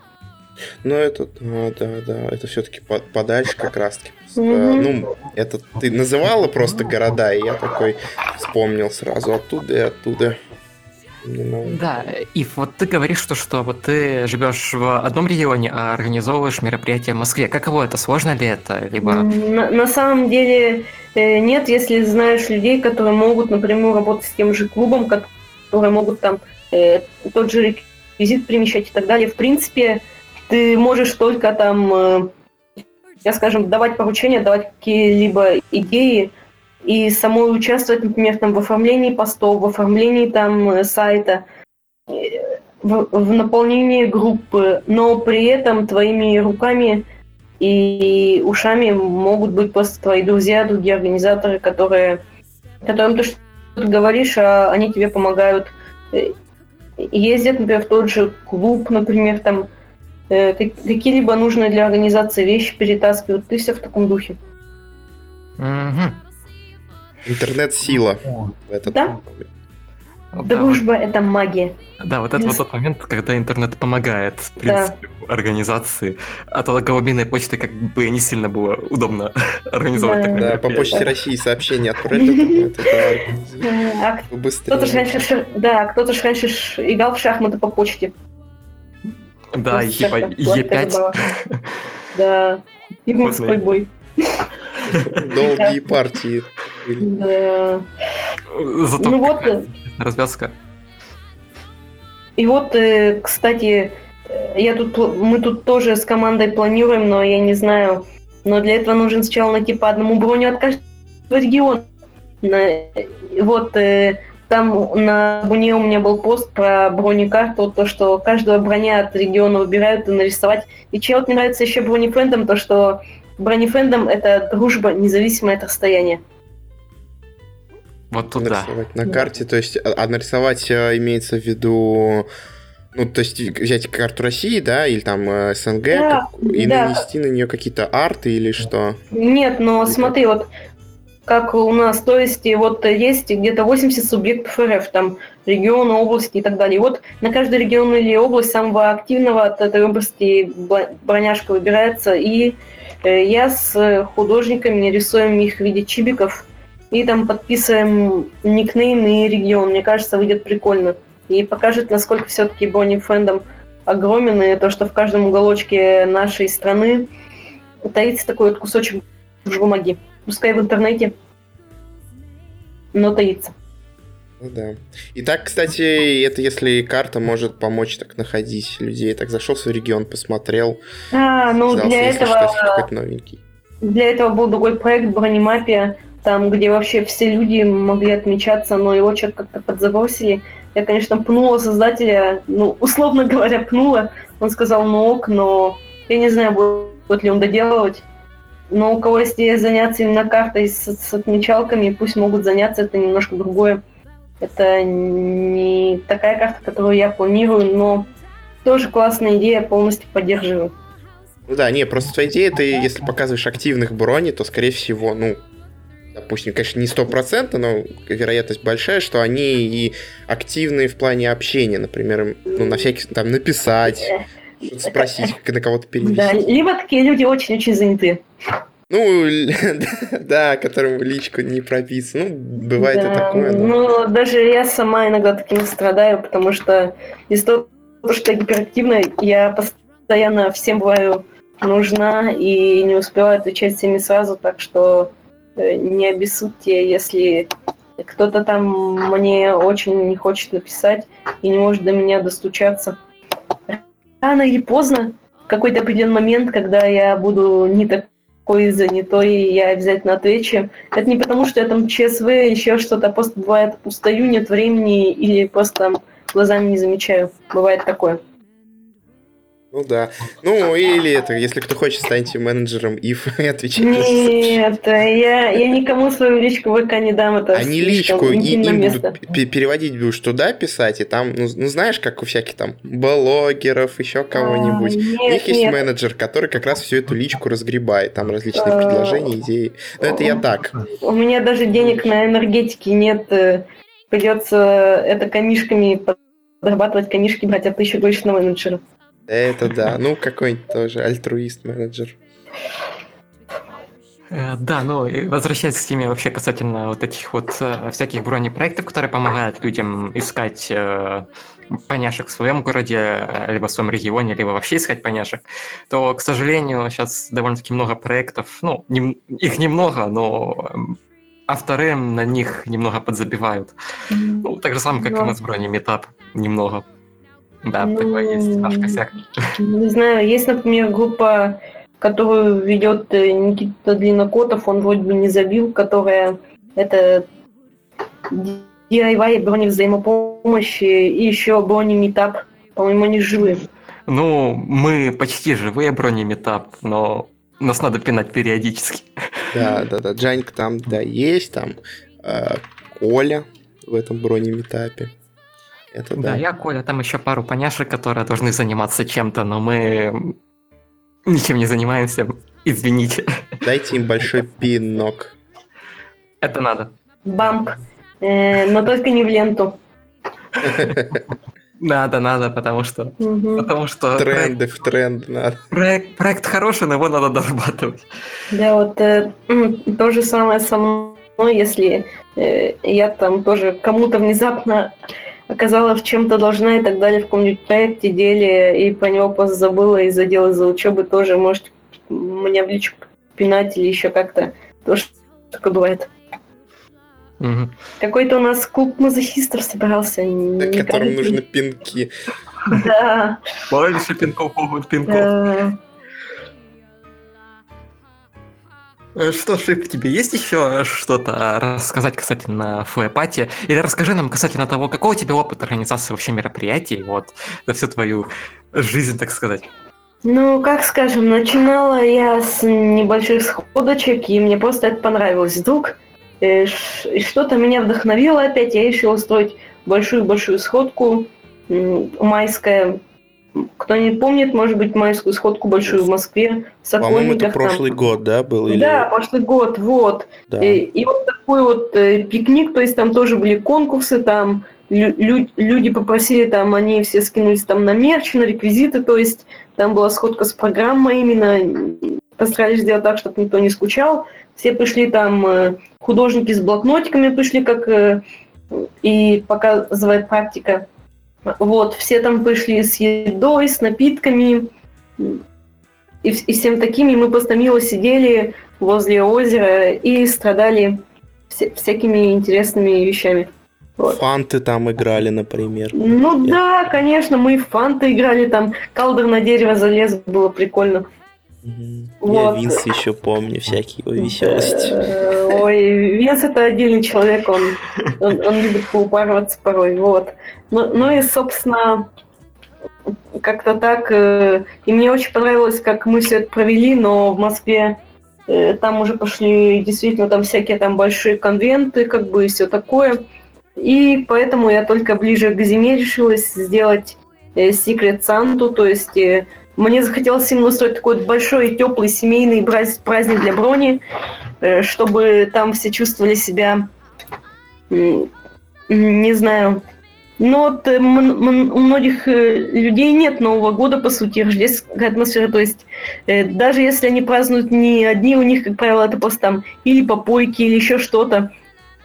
Ну, это, да, да, да, это все-таки подальше как раз-таки. Mm-hmm. Ну, это ты называла просто города, и я такой вспомнил сразу оттуда и оттуда.
Да, и вот ты говоришь, что, что вот ты живешь в одном регионе, а организовываешь мероприятие в Москве. Каково это? Сложно ли это? Либо...
На, на самом деле э, нет, если знаешь людей, которые могут напрямую работать с тем же клубом, которые могут там э, тот же реквизит примещать и так далее. В принципе, ты можешь только там, э, я скажем, давать поручения, давать какие-либо идеи, и самой участвовать, например, там, в оформлении постов, в оформлении там, э, сайта, э, в, в наполнении группы, но при этом твоими руками и ушами могут быть просто твои друзья, другие организаторы, которые, которым ты что-то говоришь, а они тебе помогают. Ездят, например, в тот же клуб, например, там какие-либо нужные для организации вещи перетаскивают. Ты все в таком духе.
Угу. Интернет-сила.
Этот... Да? Дружба да, это магия.
Да, вот это вот тот момент, когда интернет помогает, в принципе, да. организации. А то голубиной почты как бы не сильно было удобно организовать.
Да, да по почте России сообщение отправили.
А кто-то же раньше, да, кто-то же раньше играл в шахматы по почте.
Да, типа Е5.
Да, и морской бой.
Долгие партии. Да.
Зато ну вот. Э, развязка.
И вот, э, кстати, э, я тут, мы тут тоже с командой планируем, но я не знаю. Но для этого нужно сначала найти по одному броню от каждого региона. Вот там на буне у меня был пост про бронекарту, то, что каждого броня от региона выбирают и нарисовать. И чем вот мне нравится еще бронефрендом, то, что бронефрендом это дружба, независимое от расстояния.
Вот туда.
Нарисовать на карте, то есть, а, а нарисовать а, имеется в виду, ну, то есть взять карту России, да, или там э, СНГ, да, как, и да. нанести на нее какие-то арты или что?
Нет, но или смотри, как? вот как у нас, то есть вот есть где-то 80 субъектов РФ, там регионы, области и так далее. И вот на каждый регион или область самого активного от этой области броняшка выбирается, и э, я с художниками рисуем их в виде чибиков – и там подписываем никнейм и регион. Мне кажется, выйдет прикольно. И покажет, насколько все-таки Бонни фэндом огромен, и то, что в каждом уголочке нашей страны таится такой вот кусочек бумаги. Пускай в интернете, но таится.
Ну да. И так, кстати, это если карта может помочь так находить людей. Так зашел в свой регион, посмотрел.
А, ну для этого... Что, новенький. Для этого был другой проект Бронемапия там, где вообще все люди могли отмечаться, но его что-то как-то подзабросили. Я, конечно, пнула создателя, ну, условно говоря, пнула. Он сказал, ну ок, но я не знаю, будет ли он доделывать. Но у кого есть идея заняться именно картой с, с отмечалками, пусть могут заняться, это немножко другое. Это не такая карта, которую я планирую, но тоже классная идея, полностью поддерживаю.
Ну да, не, просто твоя идея, ты если показываешь активных брони, то, скорее всего, ну, допустим, конечно, не стопроцентно, но вероятность большая, что они и активные в плане общения, например, ну, на всякий, там, написать, что-то спросить, на кого-то перевести.
Да, либо такие люди очень-очень заняты.
Ну, да, которым личку не прописано. Ну, бывает да, и такое.
Но... Ну, даже я сама иногда таким страдаю, потому что из-за того, что я гиперактивная, я постоянно всем бываю нужна и не успеваю отвечать всеми сразу, так что Э, не обессудьте, если кто-то там мне очень не хочет написать и не может до меня достучаться. Рано или поздно, в какой-то определенный момент, когда я буду не такой занятой, я обязательно отвечу. Это не потому, что я там ЧСВ, еще что-то, просто бывает устаю, нет времени, или просто глазами не замечаю. Бывает такое.
Ну да. Ну, или это, если кто хочет, станьте менеджером if и отвечайте.
Нет, я, я никому свою личку ВК не дам. Это
Они личку и, им будут переводить будешь туда писать, и там, ну, ну знаешь, как у всяких там блогеров, еще кого-нибудь. А, у них есть нет. менеджер, который как раз всю эту личку разгребает, там различные а, предложения, идеи. Но это я так.
У меня даже денег на энергетики нет. Э, Придется это камишками подрабатывать камишки, брать, а ты еще говоришь на менеджера.
Это да. Ну, какой-нибудь тоже альтруист-менеджер.
Э, да, ну, возвращаясь к теме вообще касательно вот этих вот э, всяких бронепроектов, которые помогают людям искать э, поняшек в своем городе, либо в своем регионе, либо вообще искать поняшек, то, к сожалению, сейчас довольно-таки много проектов, ну, не, их немного, но авторы на них немного подзабивают. Ну, так же самое, как но... и на сброне метап немного. Да, ну, такой есть наш косяк.
Не знаю, есть, например, группа, которую ведет э, Никита Длиннокотов, он вроде бы не забил, которая это DIY брони взаимопомощи и еще брони метап. По-моему, они живые.
Ну, мы почти живые брони метап, но нас надо пинать периодически.
Да, да, да. Джаньк там, да, есть, там э, Коля в этом бронеметапе.
Это да. Да, я Коля, там еще пару поняшек, которые должны заниматься чем-то, но мы ничем не занимаемся. Извините.
Дайте им большой пинок.
Это надо.
Бамп. Э, но только не в ленту.
Надо, надо, потому что... Угу. Потому что...
Тренды проект, в тренд надо.
Проект, проект хороший, но его надо дорабатывать.
Да, вот э, то же самое со мной, если э, я там тоже кому-то внезапно оказалась в чем-то должна и так далее в каком-нибудь проекте, деле, и про него просто забыла из-за дела, из-за учебы тоже, может, меня в личку пинать или еще как-то. Тоже такое бывает. Угу. Какой-то у нас клуб мазохистов собрался.
Да, которым нужны пинки.
Да.
Больше пинков, могут пинков. Что, Шип, тебе есть еще что-то рассказать касательно флэпати? Или расскажи нам касательно того, какой у тебя опыт организации вообще мероприятий, вот, за всю твою жизнь, так сказать?
Ну, как скажем, начинала я с небольших сходочек, и мне просто это понравилось. Вдруг э, что-то меня вдохновило опять, я решила устроить большую-большую сходку майская кто не помнит, может быть, майскую сходку большую в Москве,
в По-моему, это прошлый там. год, да, был?
Или... Да, прошлый год, вот. Да. И, и вот такой вот э, пикник, то есть там тоже были конкурсы, там лю- люди попросили, там они все скинулись там на мерч, на реквизиты, то есть там была сходка с программой именно, постарались сделать так, чтобы никто не скучал. Все пришли там, э, художники с блокнотиками пришли, как э, и показывает практика. Вот, все там пришли с едой, с напитками и, и всем такими. Мы просто мило сидели возле озера и страдали вся, всякими интересными вещами.
Вот. Фанты там играли, например.
Ну Я... да, конечно, мы в фанты играли, там калдер на дерево залез, было прикольно.
Угу. Вот. Я Винс еще помню, всякие его веселости.
Ой, Винс это отдельный человек, он, он, он любит поупарываться порой, вот. Ну, ну и, собственно, как-то так. Э, и мне очень понравилось, как мы все это провели, но в Москве э, там уже пошли действительно там всякие там большие конвенты, как бы и все такое. И поэтому я только ближе к зиме решилась сделать э, Secret Santa, то есть мне захотелось именно устроить такой большой, теплый, семейный праздник для брони, чтобы там все чувствовали себя, не знаю, но вот э, у многих э, людей нет Нового года, по сути, рождественская атмосфера. То есть э, даже если они празднуют не одни, у них, как правило, это просто там или попойки, или еще что-то.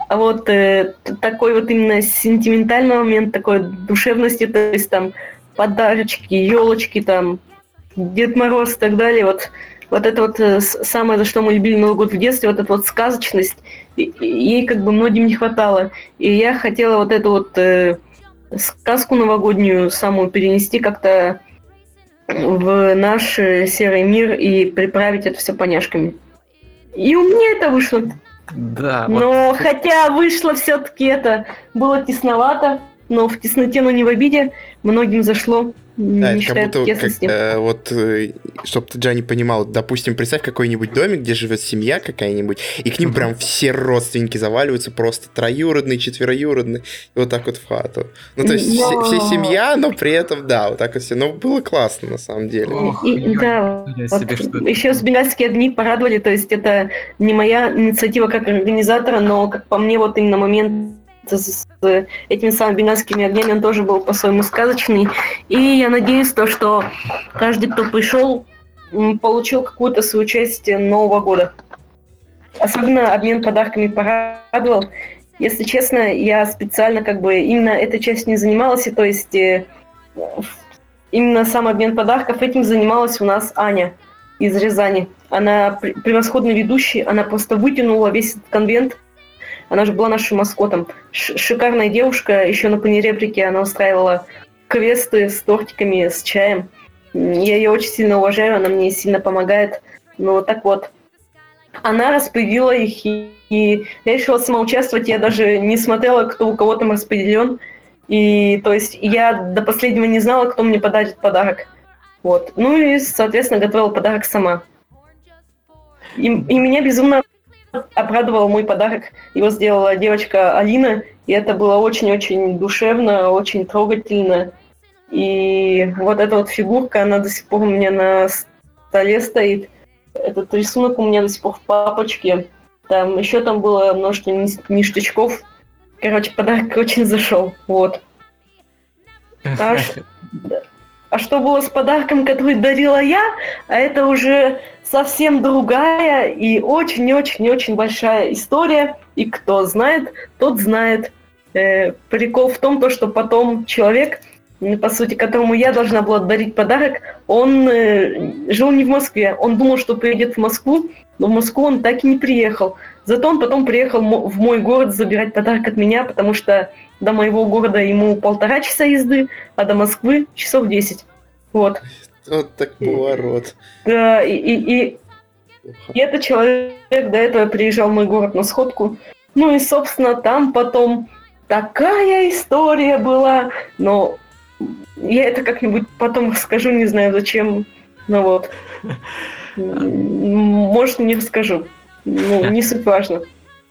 А вот такой вот именно сентиментальный момент, такой душевности, то есть там подарочки, елочки, там Дед Мороз и так далее. Вот, вот это вот самое, за что мы любили Новый год в детстве, вот эта вот сказочность, ей как бы многим не хватало. И я хотела вот эту вот сказку новогоднюю самую перенести как-то в наш э, серый мир и приправить это все поняшками. И у меня это вышло.
Да,
Но вот... хотя вышло все-таки это было тесновато, но в тесноте, но не в обиде, многим зашло.
Да, это как будто, как, э, вот, э, чтобы ты, Джани, понимал, допустим, представь какой-нибудь домик, где живет семья какая-нибудь, и к ним прям все родственники заваливаются, просто троюродный, четвероюродный, и вот так вот в хату. Ну, то есть но... все, все семья, но при этом, да, вот так вот все. Но было классно, на самом деле.
Ох, и, да, вот, еще с бенгальские огни порадовали, то есть это не моя инициатива как организатора, но, как по мне, вот именно момент с этими самыми бенгальскими огнями, он тоже был по-своему сказочный. И я надеюсь, то, что каждый, кто пришел, получил какую-то свою часть Нового года. Особенно обмен подарками порадовал. Если честно, я специально как бы именно этой частью не занималась, то есть э, именно сам обмен подарков этим занималась у нас Аня из Рязани. Она превосходный ведущий, она просто вытянула весь этот конвент она же была нашим маскотом. Ш шикарная девушка. Еще на панереприке она устраивала квесты с тортиками, с чаем. Я ее очень сильно уважаю, она мне сильно помогает. Ну вот так вот. Она распределила их, и, и я решила сама участвовать. Я даже не смотрела, кто у кого там распределен. И то есть я до последнего не знала, кто мне подарит подарок. Вот. Ну и, соответственно, готовила подарок сама. И, и меня безумно обрадовал мой подарок. Его сделала девочка Алина, и это было очень-очень душевно, очень трогательно. И вот эта вот фигурка, она до сих пор у меня на столе стоит. Этот рисунок у меня до сих пор в папочке. Там еще там было множество ништячков. Короче, подарок очень зашел. Вот. А, а что было с подарком, который дарила я, а это уже совсем другая и очень-очень-очень большая история. И кто знает, тот знает. Э, прикол в том, то, что потом человек, по сути, которому я должна была дарить подарок, он э, жил не в Москве. Он думал, что приедет в Москву, но в Москву он так и не приехал. Зато он потом приехал в мой город забирать подарок от меня, потому что до моего города ему полтора часа езды, а до Москвы часов десять. Вот.
Вот так поворот.
Да, и, и, и, и этот человек до этого приезжал в мой город на сходку. Ну и, собственно, там потом такая история была, но я это как-нибудь потом расскажу, не знаю зачем. Ну вот. Может, не расскажу. Ну, не суть важно.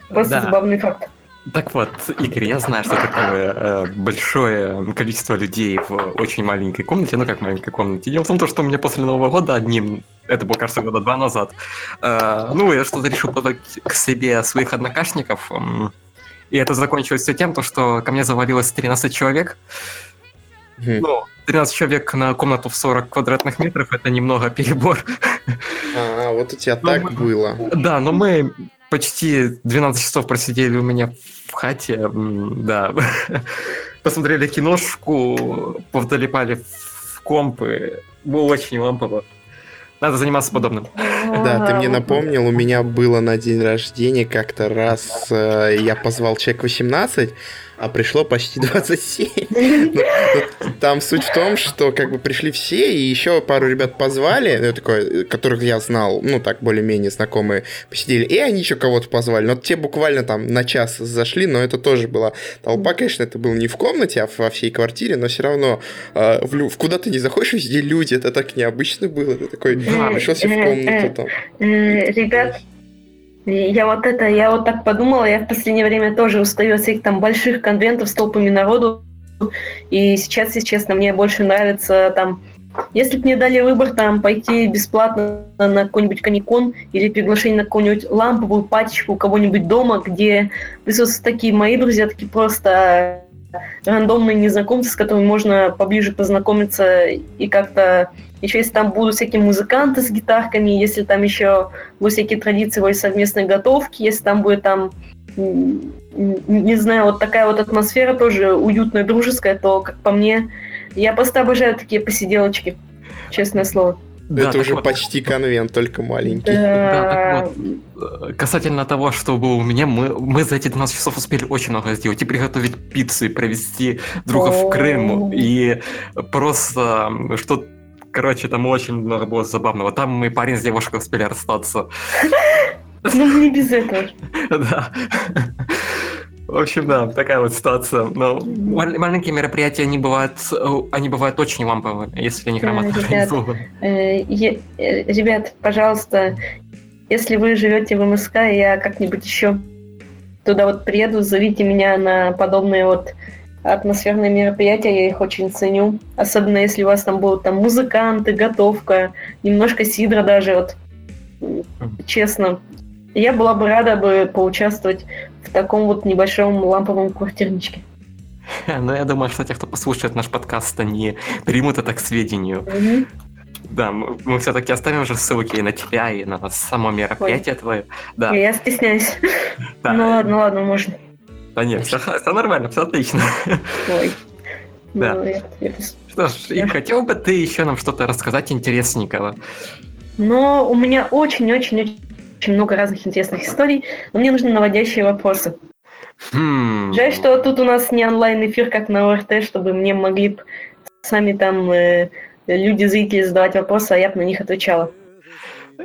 Просто да. забавный факт.
Так вот, Игорь, я знаю, что такое э, большое количество людей в очень маленькой комнате, ну как маленькой комнате. Дело в том, что у меня после Нового года одним, это было, кажется, года два назад, э, ну, я что-то решил подать к себе своих однокашников, э, и это закончилось все тем, то, что ко мне завалилось 13 человек. Ну, 13 человек на комнату в 40 квадратных метров, это немного перебор.
А, вот у тебя но так мы, было.
Да, но мы почти 12 часов просидели у меня в хате, да. Посмотрели киношку, повдалипали в компы. Было очень лампово. Надо заниматься подобным.
Да, ты мне напомнил, у меня было на день рождения как-то раз э, я позвал человек 18, а пришло почти 27. Ну, ну, там суть в том, что как бы пришли все, и еще пару ребят позвали, ну, такое, которых я знал, ну, так, более-менее знакомые, посидели, и они еще кого-то позвали. Но те буквально там на час зашли, но это тоже была толпа, конечно, это было не в комнате, а во всей квартире, но все равно э, в, в куда ты не заходишь, везде люди, это так необычно было. Ты такой пришел себе в комнату там.
Э, ребят, я вот это, я вот так подумала, я в последнее время тоже устаю от всех там больших конвентов с толпами народу. И сейчас, если честно, мне больше нравится там, если бы мне дали выбор там пойти бесплатно на какой-нибудь каникон или приглашение на какую-нибудь ламповую пачку у кого-нибудь дома, где присутствуют такие мои друзья, такие просто рандомные незнакомцы, с которыми можно поближе познакомиться и как-то еще если там будут всякие музыканты с гитарками, если там еще будут всякие традиции вроде совместной готовки, если там будет там, не знаю, вот такая вот атмосфера тоже уютная, дружеская, то, как по мне, я просто обожаю такие посиделочки, честное слово.
Да, это уже вот. почти конвент, только маленький.
Да. да, так вот. Э, касательно того, что было у меня, мы, мы за эти 12 часов успели очень много сделать. И приготовить пиццу, и провести друга в Крым, и просто что Короче, там очень много было забавного. Там мы парень с девушкой успели расстаться.
Ну, не без этого.
Да. В общем, да, такая вот ситуация. Но мал- маленькие мероприятия, они бывают, они бывают очень ламповые, если
Да,
грамотно
ребят.
организованы.
Э, э, Ребят, пожалуйста, если вы живете в МСК, я как-нибудь еще туда вот приеду, зовите меня на подобные вот атмосферные мероприятия, я их очень ценю. Особенно если у вас там будут там музыканты, готовка, немножко сидра даже, вот честно. Я была бы рада бы поучаствовать таком вот небольшом ламповом квартирничке.
Но я думаю, что те, кто послушает наш подкаст, они примут это к сведению. Да, мы, мы все-таки оставим уже ссылки и на тебя, и на само мероприятие твое. Да,
Я стесняюсь.
да.
Ну ладно, ладно, можно.
Да нет, все, нормально, все отлично.
Ой.
Да.
Ну, я- я-
Что ж, и
Я-
хотел бы ты еще нам что-то рассказать интересненького?
Но у меня очень-очень-очень много разных интересных историй, но мне нужны наводящие вопросы.
Хм.
Жаль, что тут у нас не онлайн-эфир, как на ОРТ, чтобы мне могли сами там э, люди, зрители задавать вопросы, а я бы на них отвечала.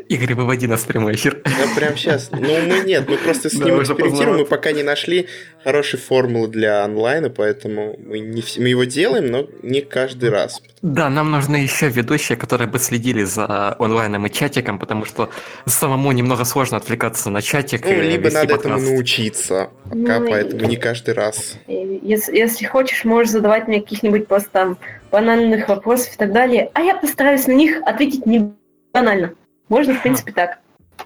Игорь, выводи нас в прямой эфир.
Я прям сейчас. Ну, мы нет, мы просто с
Да,
ним
уже
экспериментируем, мы пока не нашли хорошей формулы для онлайна, поэтому мы, не вс- мы его делаем, но не каждый раз.
Да, нам нужны еще ведущие, которые бы следили за онлайном и чатиком, потому что самому немного сложно отвлекаться на чатик.
Ну,
и
либо надо этому
подкаст.
научиться, пока,
Ну, и-
поэтому не каждый раз.
И Если, если хочешь, можешь задавать мне каких-нибудь просто там банальных вопросов и так далее, а я постараюсь на них ответить не банально. Можно, в принципе, так.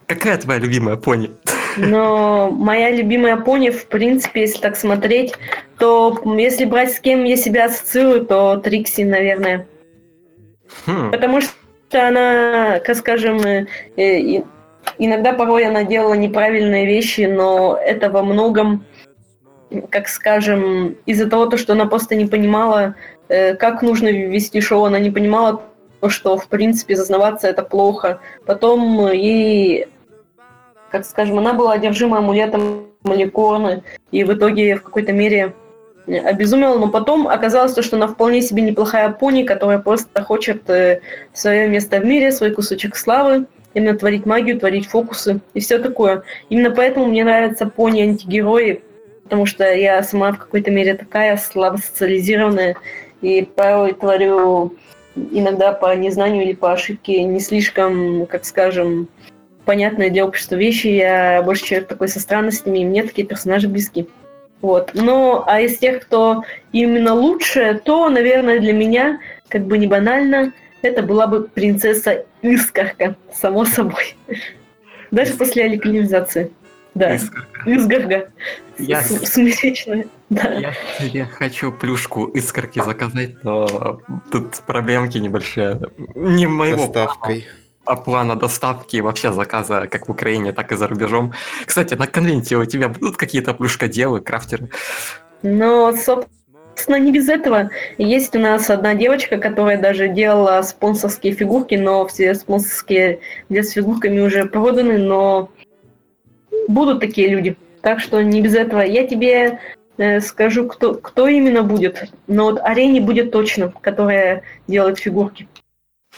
Какая твоя любимая пони?
Но моя любимая пони, в принципе, если так смотреть, то если брать с кем я себя ассоциирую, то Трикси, наверное.
Хм,
Потому что она, как скажем, э, э, иногда порой она делала неправильные вещи, но это во многом, как скажем, из-за того, то, что она просто не понимала, э, как нужно вести шоу, она не понимала что, в принципе, зазнаваться это плохо. Потом ей, как скажем, она была одержима амулетом Маликорны, и в итоге в какой-то мере обезумела, но потом оказалось то, что она вполне себе неплохая пони, которая просто хочет э, свое место в мире, свой кусочек славы, именно творить магию, творить фокусы и все такое. Именно поэтому мне нравятся пони-антигерои, потому что я сама в какой-то мере такая слабо социализированная, и порой творю иногда по незнанию или по ошибке не слишком, как скажем, понятные для общества вещи. Я больше человек такой со странностями, и мне такие персонажи близки. Вот. Ну, а из тех, кто именно лучше, то, наверное, для меня, как бы не банально, это была бы принцесса Искорка, само собой. Даже после ликвидизации. Да,
Искорка.
Изгарга.
Я-
С- Сумеречная. Да.
Я себе хочу плюшку искорки заказать, но тут проблемки небольшие. Не моего
Доставкой.
а плана доставки и вообще заказа как в Украине, так и за рубежом. Кстати, на конвенте у тебя будут какие-то плюшкоделы, крафтеры?
Но, собственно, не без этого. Есть у нас одна девочка, которая даже делала спонсорские фигурки, но все спонсорские для с фигурками уже проданы, но будут такие люди. Так что не без этого. Я тебе э, скажу, кто, кто именно будет. Но вот Арене будет точно, которая делает фигурки.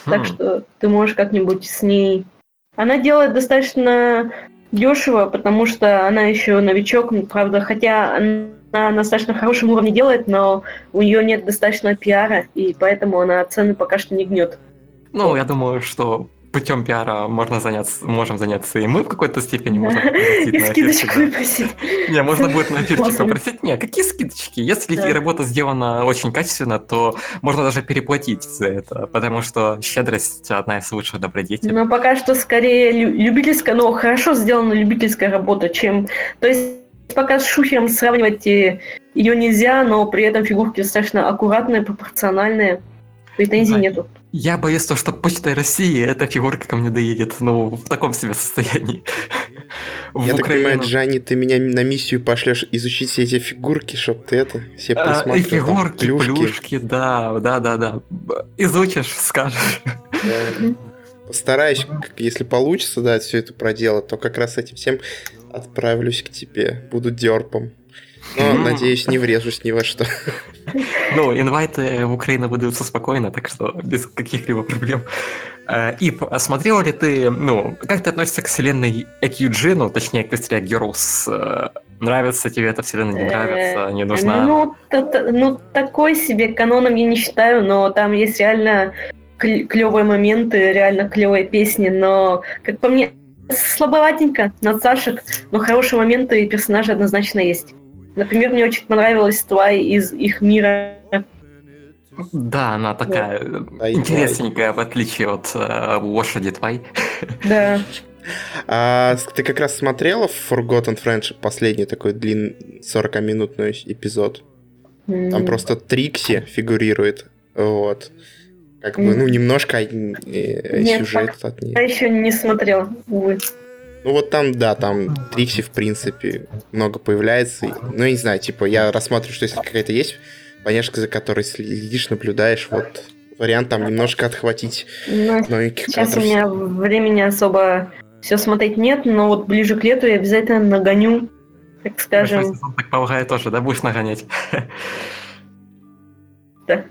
Так
Хм,
что ты можешь как-нибудь с ней... Она делает достаточно дешево, потому что она еще новичок, правда, хотя она на достаточно хорошем уровне делает, но у нее нет достаточно пиара, и поэтому она цены пока что не гнет.
Ну, я думаю, что путем пиара можно заняться, можем заняться и мы в какой-то степени можем попросить
И скидочку выпросить.
Не, можно будет на эфирчик попросить. Не, какие скидочки? Если работа сделана очень качественно, то можно даже переплатить за это, потому что щедрость одна из лучших добродетелей.
Но пока что скорее лю- любительская, но хорошо сделана любительская работа, чем... То есть пока с шухером сравнивать э, ее нельзя, но при этом фигурки достаточно аккуратные, пропорциональные. Претензий нету.
Я боюсь, то, что почтой России эта фигурка ко мне доедет, ну, в таком себе состоянии. В
Я так
Украину.
понимаю, Джани, ты меня на миссию пошлешь изучить все эти фигурки, чтоб ты это, все
А,
присматривал.
и
там,
фигурки,
плюшки.
плюшки, да, да, да, да. Изучишь, скажешь.
Постараюсь, если получится, да, все это проделать, то как раз этим всем отправлюсь к тебе. Буду дерпом. Но, надеюсь, не врежусь ни во что.
Ну, инвайты в Украину выдаются спокойно, так что без каких-либо проблем. Э, Ип, а смотрел ли ты, ну, как ты относишься к вселенной EQG, ну, точнее, к быстрее Girls? Э, нравится тебе эта вселенная, не нравится, не нужна?
Ну, ну, такой себе каноном я не считаю, но там есть реально клевые моменты, реально клевые песни, но, как по мне, слабоватенько, надсашек, но хорошие моменты и персонажи однозначно есть. Например, мне очень понравилась Твай из их мира.
Да, она такая да. интересненькая, в отличие от э, лошади Твай.
Да.
А, ты как раз смотрела Forgotten Friendship, последний такой длинный 40-минутный эпизод? Там mm. просто Трикси фигурирует. Вот. Как бы, ну, немножко э, Нет, сюжет от нее.
Я еще не смотрел, увы.
Ну вот там, да, там Трикси, в принципе, много появляется. Ну, я не знаю, типа, я рассматриваю, что если какая-то есть поняшка, за которой следишь, наблюдаешь, вот вариант там немножко отхватить
ну, новеньких Сейчас кадров. у меня времени особо все смотреть нет, но вот ближе к лету я обязательно нагоню, так скажем.
Так полагаю тоже, да, будешь нагонять?
Да.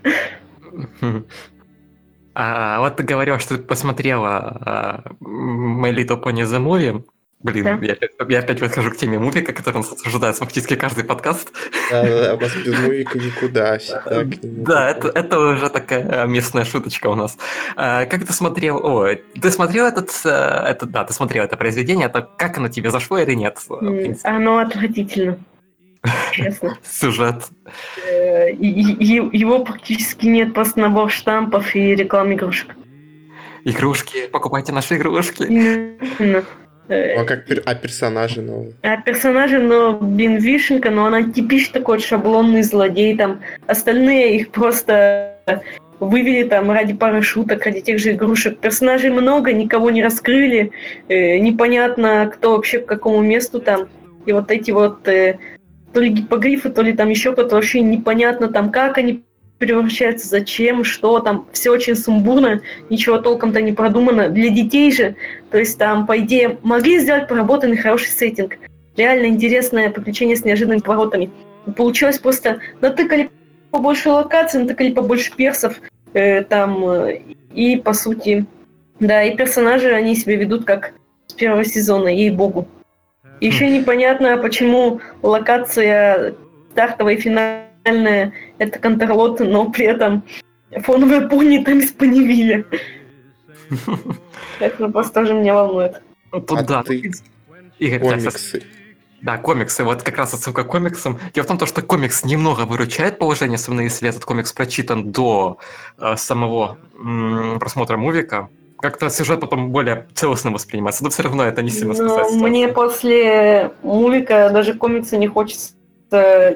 А, вот ты говорил, что ты посмотрела а, My Little Pony The Movie. Блин, да. я, я опять подхожу к теме мувика, который у нас обсуждается фактически каждый подкаст.
Да, да, без мувика никуда.
Да, это, это уже такая местная шуточка у нас. А, как ты смотрел... О, ты смотрел этот, э, этот... Да, ты смотрел это произведение. Это как оно тебе зашло или нет?
Оно отвратительно честно.
Сюжет.
Э, его практически нет, просто набор штампов и реклам игрушек.
Игрушки, покупайте наши игрушки.
Именно. Ну, а как а персонажи новые?
А персонажи, но, блин, вишенка, но она типичный такой шаблонный злодей, там, остальные их просто вывели там ради пары шуток, ради тех же игрушек. Персонажей много, никого не раскрыли, э, непонятно, кто вообще к какому месту там. И вот эти вот э, то ли гипогрифы, то ли там еще кто-то, вообще непонятно там, как они превращаются, зачем, что там, все очень сумбурно, ничего толком-то не продумано. Для детей же, то есть там, по идее, могли сделать проработанный хороший сеттинг. Реально интересное приключение с неожиданными поворотами. Получилось просто натыкали побольше локаций, натыкали побольше персов, э, там, э, и по сути, да, и персонажи, они себя ведут как с первого сезона, ей-богу. Еще непонятно, почему локация стартовая и финальная это Контрлот, но при этом фоновые пони там из Панивиля. Это просто тоже меня волнует.
Ну, тут а да. Ты... Игорь, комиксы. Да, комиксы. Вот как раз отсылка к комиксам. Дело в том, что комикс немного выручает положение, особенно если этот комикс прочитан до э, самого м- просмотра мувика как-то сюжет потом более целостно воспринимается, но все равно это не сильно
спасает. Мне после мувика даже комиксы не хочется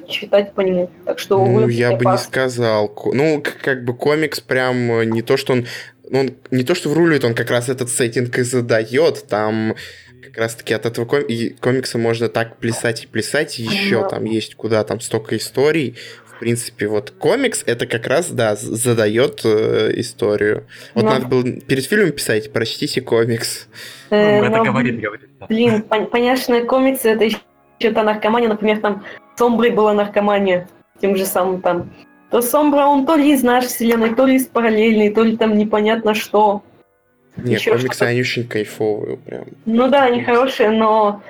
читать по нему. Так что,
ну, я бы пас. не сказал. Ну, как бы комикс прям не то, что он, ну, он не то, что врулит, он как раз этот сеттинг и задает. Там как раз-таки от этого ком... комикса можно так плясать и плясать. Еще Но... там есть куда там столько историй в принципе, вот комикс это как раз, да, задает э, историю. Вот но... надо было перед фильмом писать, прочтите комикс.
Э, это но, говорит, говорит. Да. Блин, пон- понятно, комиксы это еще та наркомания, например, там Сомброй была наркомания, тем же самым там. То Сомбра, он то ли из нашей вселенной, то ли из параллельной, то ли там непонятно что.
Не, еще комиксы, они очень кайфовые прям.
Ну да, они хорошие, но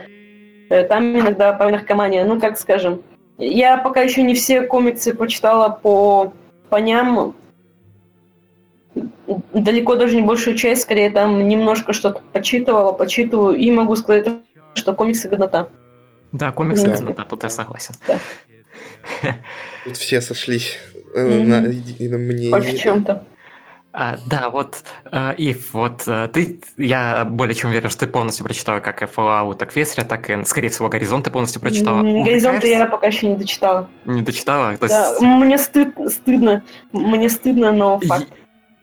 э, там иногда по наркомания, ну как скажем, я пока еще не все комиксы прочитала по поням. Далеко даже не большую часть, скорее там немножко что-то почитывала, почитываю, и могу сказать, что комиксы годнота.
Да, комиксы да. годнота, тут я согласен. Да.
Тут все сошлись mm-hmm. на едином мнении.
Хоть в чем-то.
А, да, вот, э, Ив, вот э, ты, я более чем уверен, что ты полностью прочитала как Fallout, так Весря, так и, скорее всего, Горизонт ты полностью прочитала.
Горизонт я пока еще не дочитала.
Не дочитала?
То да, есть... Мне стыд, стыдно, мне стыдно, но факт.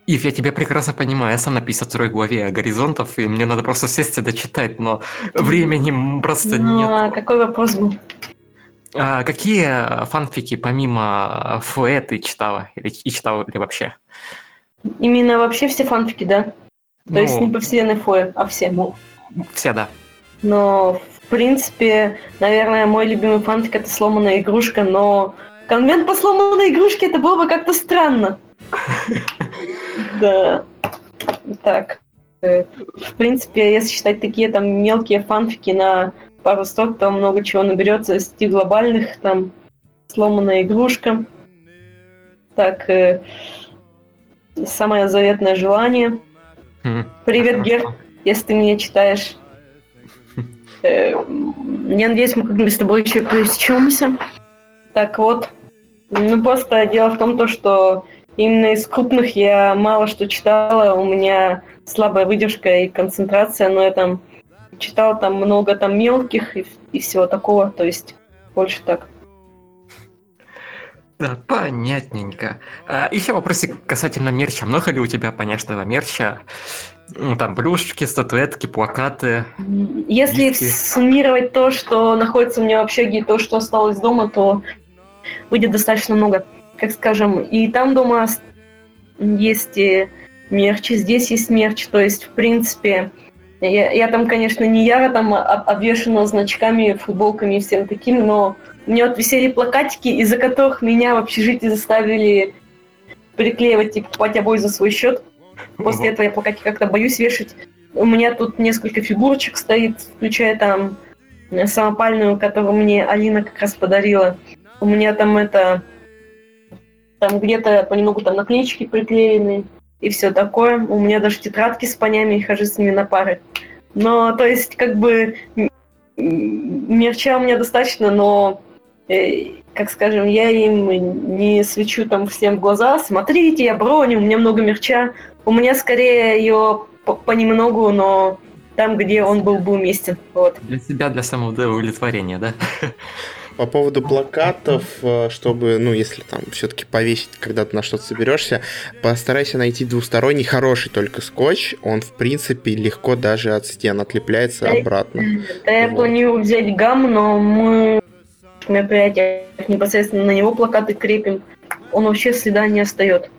Ив, я тебя прекрасно понимаю, я сам на 52 главе горизонтов, и мне надо просто сесть и дочитать, но времени просто ну, нет.
А какой вопрос был?
А, какие фанфики помимо ФУЭ ты читала? Или и читала ли вообще?
Именно вообще все фанфики, да? То ну, есть не по вселенной Фоя, а все. Ну,
все, да.
Но, в принципе, наверное, мой любимый фантик это сломанная игрушка, но конвент по сломанной игрушке это было бы как-то странно. Да. Так. В принципе, если считать такие там мелкие фанфики на пару строк, там много чего наберется, сети глобальных, там сломанная игрушка. Так, э, самое заветное желание. Хм. Привет, Гер, если ты меня читаешь. Э, я надеюсь, мы как-нибудь с тобой еще пересечемся. Так вот, ну просто дело в том, то, что именно из крупных я мало что читала, у меня слабая выдержка и концентрация, но я там читал там много там мелких и, и всего такого, то есть больше так.
Да, понятненько. А, еще вопросик касательно мерча. Много ли у тебя понятного мерча? Ну, там брюшки, статуэтки, плакаты.
Если диски. суммировать то, что находится у меня в общаге, и то, что осталось дома, то выйдет достаточно много. Как скажем, и там дома есть мерч, и здесь есть мерч. То есть, в принципе, я, я там, конечно, не яро там обвешена значками, футболками и всем таким, но у меня вот висели плакатики, из-за которых меня в общежитии заставили приклеивать и покупать обои за свой счет. После этого я плакатики как-то боюсь вешать. У меня тут несколько фигурочек стоит, включая там самопальную, которую мне Алина как раз подарила. У меня там это... Там где-то понемногу там наклеечки приклеены и все такое. У меня даже тетрадки с понями, хожу с ними на пары. Но, то есть, как бы, мерча у меня достаточно, но, э, как скажем, я им не свечу там всем в глаза. Смотрите, я броню, у меня много мерча. У меня скорее ее понемногу, но там, где он был бы уместен. Вот.
Для себя, для самоудовлетворения, да?
По поводу плакатов, э, чтобы, ну, если там все-таки повесить, когда ты на что-то соберешься, постарайся найти двусторонний хороший только скотч. Он, в принципе, легко даже от стен отлепляется да, обратно.
Да, я вот. планирую взять гам, но мы мероприятие непосредственно на него плакаты крепим. Он вообще следа не остает.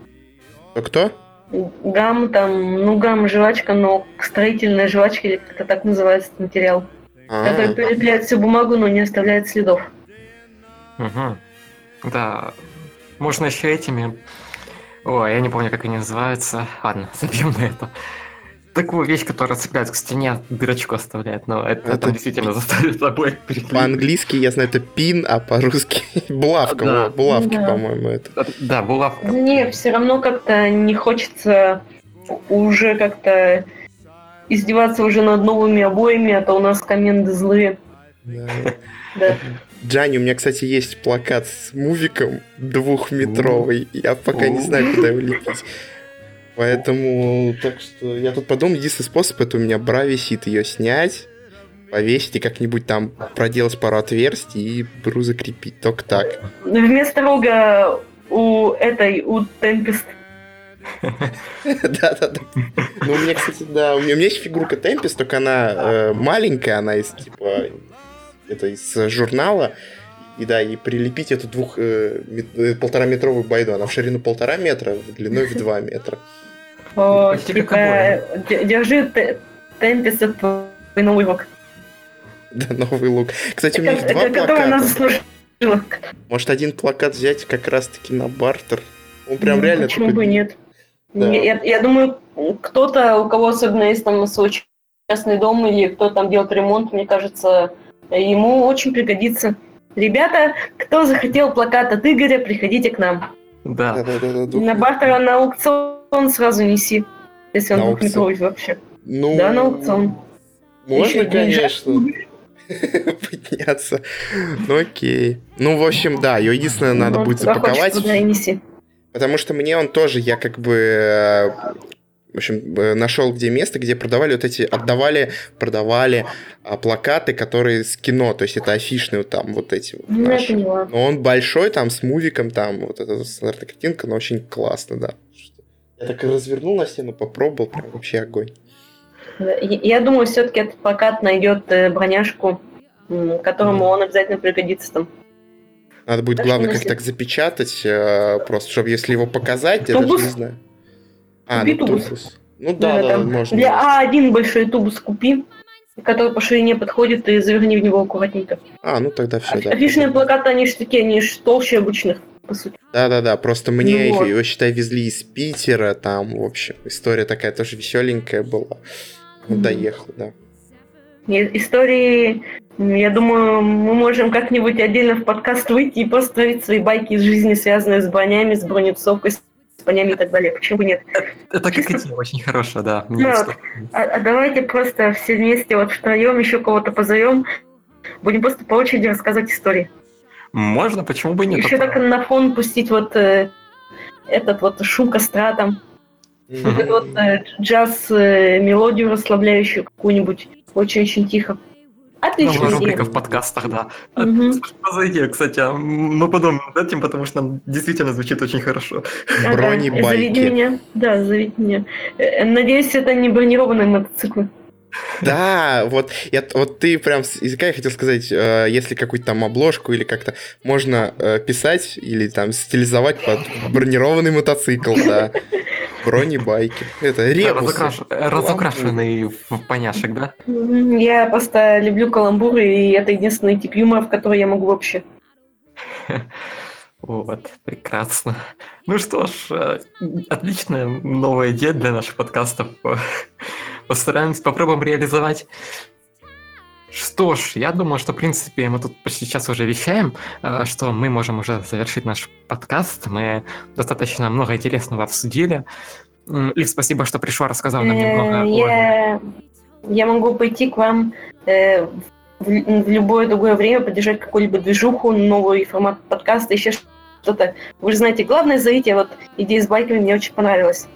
Кто?
Гам там, ну гам жвачка, но строительная жвачка, или как-то так называется материал. А-а-а. Который прилепляет всю бумагу, но не оставляет следов.
Угу. Да. Можно еще этими... Ой, я не помню, как они называются. Ладно, забьем на это. Такую вещь, которая цепляется к стене, дырочку оставляет, но это, это действительно заставит обоих
переклеить. По-английски я знаю это пин, а по-русски булавка. Да. Булавки, да. по-моему, это.
Да, булавка.
Не, все равно как-то не хочется уже как-то издеваться уже над новыми обоями, а то у нас комменды злые.
Да. да. Джани, у меня, кстати, есть плакат с мувиком двухметровый. Я пока не знаю, куда его лепить. Поэтому, так что я тут подумал, единственный способ это у меня бра висит, ее снять, повесить и как-нибудь там проделать пару отверстий и бру закрепить. Только так.
Вместо рога у этой, у Темпест.
Да-да-да. Ну, у меня, кстати, да, у меня есть фигурка Темпест, только она э, маленькая, она из, типа, это из журнала. И да, и прилепить эту двух э, э, полтора метровую байду. Она в ширину полтора метра, в длиной в два метра.
О, типа, держи Темпес, твой новый лук.
Да, новый лук. Кстати, у меня есть два плаката. Может, один плакат взять как раз-таки на бартер? Он прям реально...
Почему бы нет? Я, я думаю, кто-то, у кого особенно есть там свой частный дом или кто там делает ремонт, мне кажется, ему очень пригодится. Ребята, кто захотел плакат от Игоря, приходите к нам.
Да. да, да,
да на бартера на аукцион сразу неси, если он двухметровый вообще.
Ну,
да, на аукцион.
Можно, Еще конечно. Подняться. Ну окей. Ну, в общем, да, ее единственное надо ну, будет запаковать. Потому что мне он тоже, я как бы э, в общем, э, нашел где место, где продавали вот эти, отдавали, продавали а, плакаты, которые с кино, то есть это афишные вот там вот эти вот
ну, наши. Но
он большой, там, с мувиком, там, вот эта картинка, но очень классно, да. Я так и развернул на стену, попробовал, прям вообще огонь.
Я думаю, все-таки этот плакат найдет э, броняшку, которому mm. он обязательно пригодится там.
Надо будет, так главное, как так запечатать, э, просто, чтобы если его показать, Тубус? я даже не знаю.
А, купи ну, тубус. тубус. Ну да, да, да, можно. Для А1 большой тубус купи. который по ширине подходит, и заверни в него аккуратненько.
А, ну тогда все, да.
Афишные плакаты, они же такие, они же толще обычных.
Да-да-да, просто мне
Ну вот.
его, считай, везли из Питера, там, в общем, история такая тоже веселенькая была. Ну,
Мгм.
доехал, да.
Истории, я думаю, мы можем как-нибудь отдельно в подкаст выйти и просто творить свои байки из жизни, связанные с бронями, с бронецовкой, с конями и так далее. Почему нет?
Это как идея очень хорошая, да. Что-
вот. А, а давайте просто все вместе вот втроем еще кого-то позовем, будем просто по очереди рассказывать истории.
Можно, почему бы и нет?
Еще так на фон пустить вот э, этот вот шум костра там,
Мгм.
вот этот вот э, джаз, э, мелодию расслабляющую какую-нибудь, очень-очень тихо. Отличная
Новая
идея.
рубрика в подкастах, да. А. Что за идея, кстати? а, Мы подумаем над этим, потому что нам действительно звучит очень хорошо.
Ага,
Бронебайки.
Заведи меня. Да, зовите меня. Э, Надеюсь, это не бронированные мотоциклы.
Да, вот, я, вот ты прям с языка я хотел сказать, э, если какую-то там обложку или как-то можно э, писать или там стилизовать под бронированный мотоцикл, да. Бронебайки. Это ребусы.
Разукраш- Разукрашенный в поняшек, да?
Я просто люблю каламбуры, и это единственный тип юмора, в который я могу вообще.
Вот, прекрасно. Ну что ж, э, отличная новая идея для наших подкастов. Постараемся, попробуем реализовать. Что ж, я думаю, что, в принципе, мы тут почти сейчас уже вещаем, э, что мы можем уже завершить наш подкаст. Мы достаточно много интересного обсудили. Лив, спасибо, что пришла, рассказал нам немного
Э,
о...
Я, я могу пойти к вам э, в, в любое другое время, поддержать какую-либо движуху, новый формат подкаста, еще что-то. Вы же знаете, главное, зовите, вот идея с байками мне очень понравилась.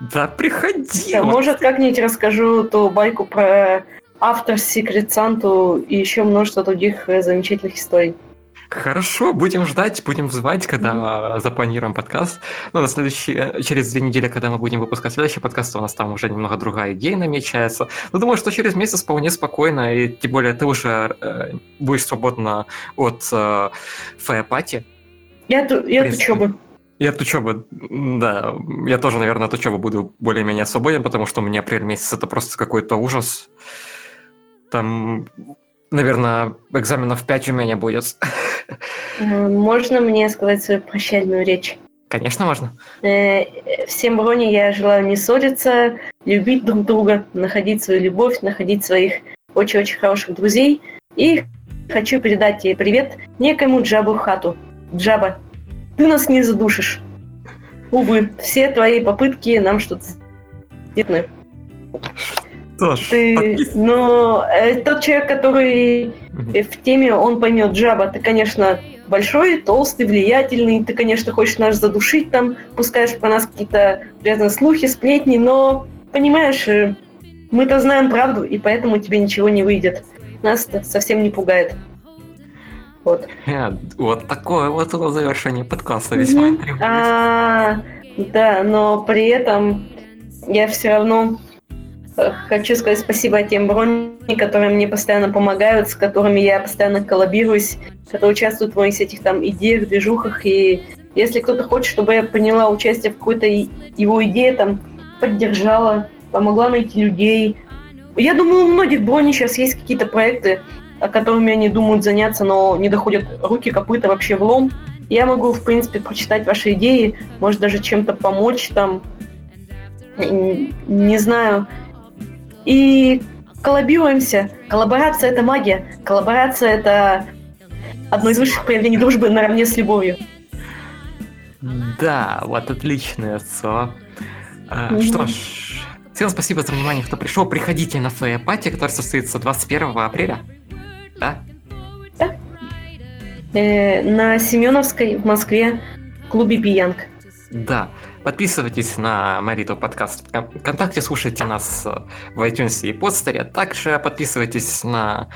Да, приходи!
Да, может, как-нибудь расскажу ту байку про автор Секрет Санту и еще множество других э, замечательных историй.
Хорошо, будем ждать, будем звать, когда э, запланируем подкаст. Ну, на следующий, э, через две недели, когда мы будем выпускать следующий подкаст, у нас там уже немного другая идея намечается. Но думаю, что через месяц вполне спокойно, и тем более ты уже э, будешь свободна от э, фэпати.
Я, я
Принципе.
учебы.
И от учебы, да, я тоже, наверное, от учебы буду более-менее свободен, потому что у меня апрель месяц это просто какой-то ужас. Там, наверное, экзаменов 5 у меня будет.
Можно мне сказать свою прощальную речь?
Конечно, можно.
Э, Всем Броне я желаю не ссориться, любить друг друга, находить свою любовь, находить своих очень-очень хороших друзей. И хочу передать тебе привет некому Джабу Хату. Джаба, ты нас не задушишь. Увы, все твои попытки нам что-то
ж,
Ты, но э, тот человек, который в теме, он поймет, Джаба, ты, конечно, большой, толстый, влиятельный, ты, конечно, хочешь нас задушить там, пускаешь про нас какие-то грязные слухи, сплетни, но, понимаешь, э, мы-то знаем правду, и поэтому тебе ничего не выйдет. Нас это совсем не пугает. Вот.
Э, Вот такое вот нас завершение подкаста. Весьма.
А, да, но при этом я все равно э, хочу сказать спасибо тем брони, которые мне постоянно помогают, с которыми я постоянно коллабируюсь, которые участвуют в моих этих там идеях, движухах. И если кто-то хочет, чтобы я приняла участие в какой-то его идее, там, поддержала, помогла найти людей. Я думаю, у многих брони сейчас есть какие-то проекты, которыми они думают заняться, но не доходят руки, копыта вообще в лом. Я могу, в принципе, прочитать ваши идеи, может даже чем-то помочь там, не знаю. И коллабируемся. Коллаборация — это магия. Коллаборация — это одно из высших проявлений дружбы наравне с любовью.
Да, вот отличное слово.
Мгм.
Что ж, всем спасибо за внимание, кто пришел. Приходите на фэпати, который состоится 21 апреля. Да?
Э, на Семеновской в Москве в клубе Биянг.
Да. Подписывайтесь на Мариту подкаст в ВКонтакте, слушайте нас э, в iTunes и подстере. Также подписывайтесь на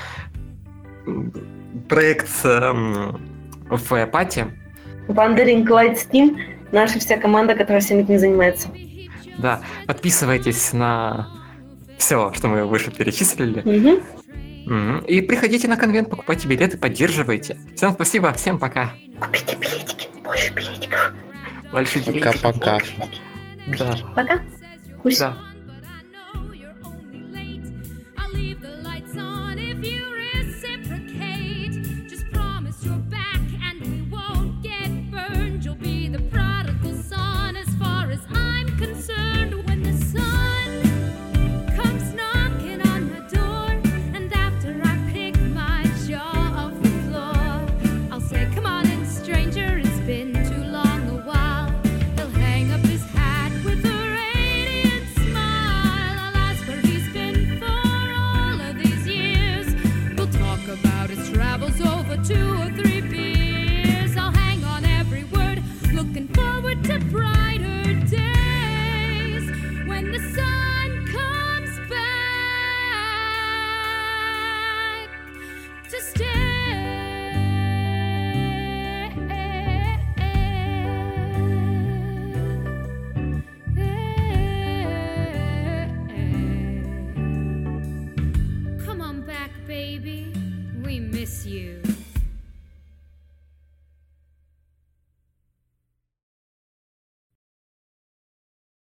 проект эм, фэпати.
Wandering Light Steam — наша вся команда, которая всем этим занимается.
Да, подписывайтесь на все, что мы выше перечислили.
Мгм.
И приходите на конвент, покупайте билеты, поддерживайте. Всем спасибо, всем пока.
Купите билетики, больше билетиков.
Больше билетиков.
Пока-пока.
Да,
Пока. Пусть.
да.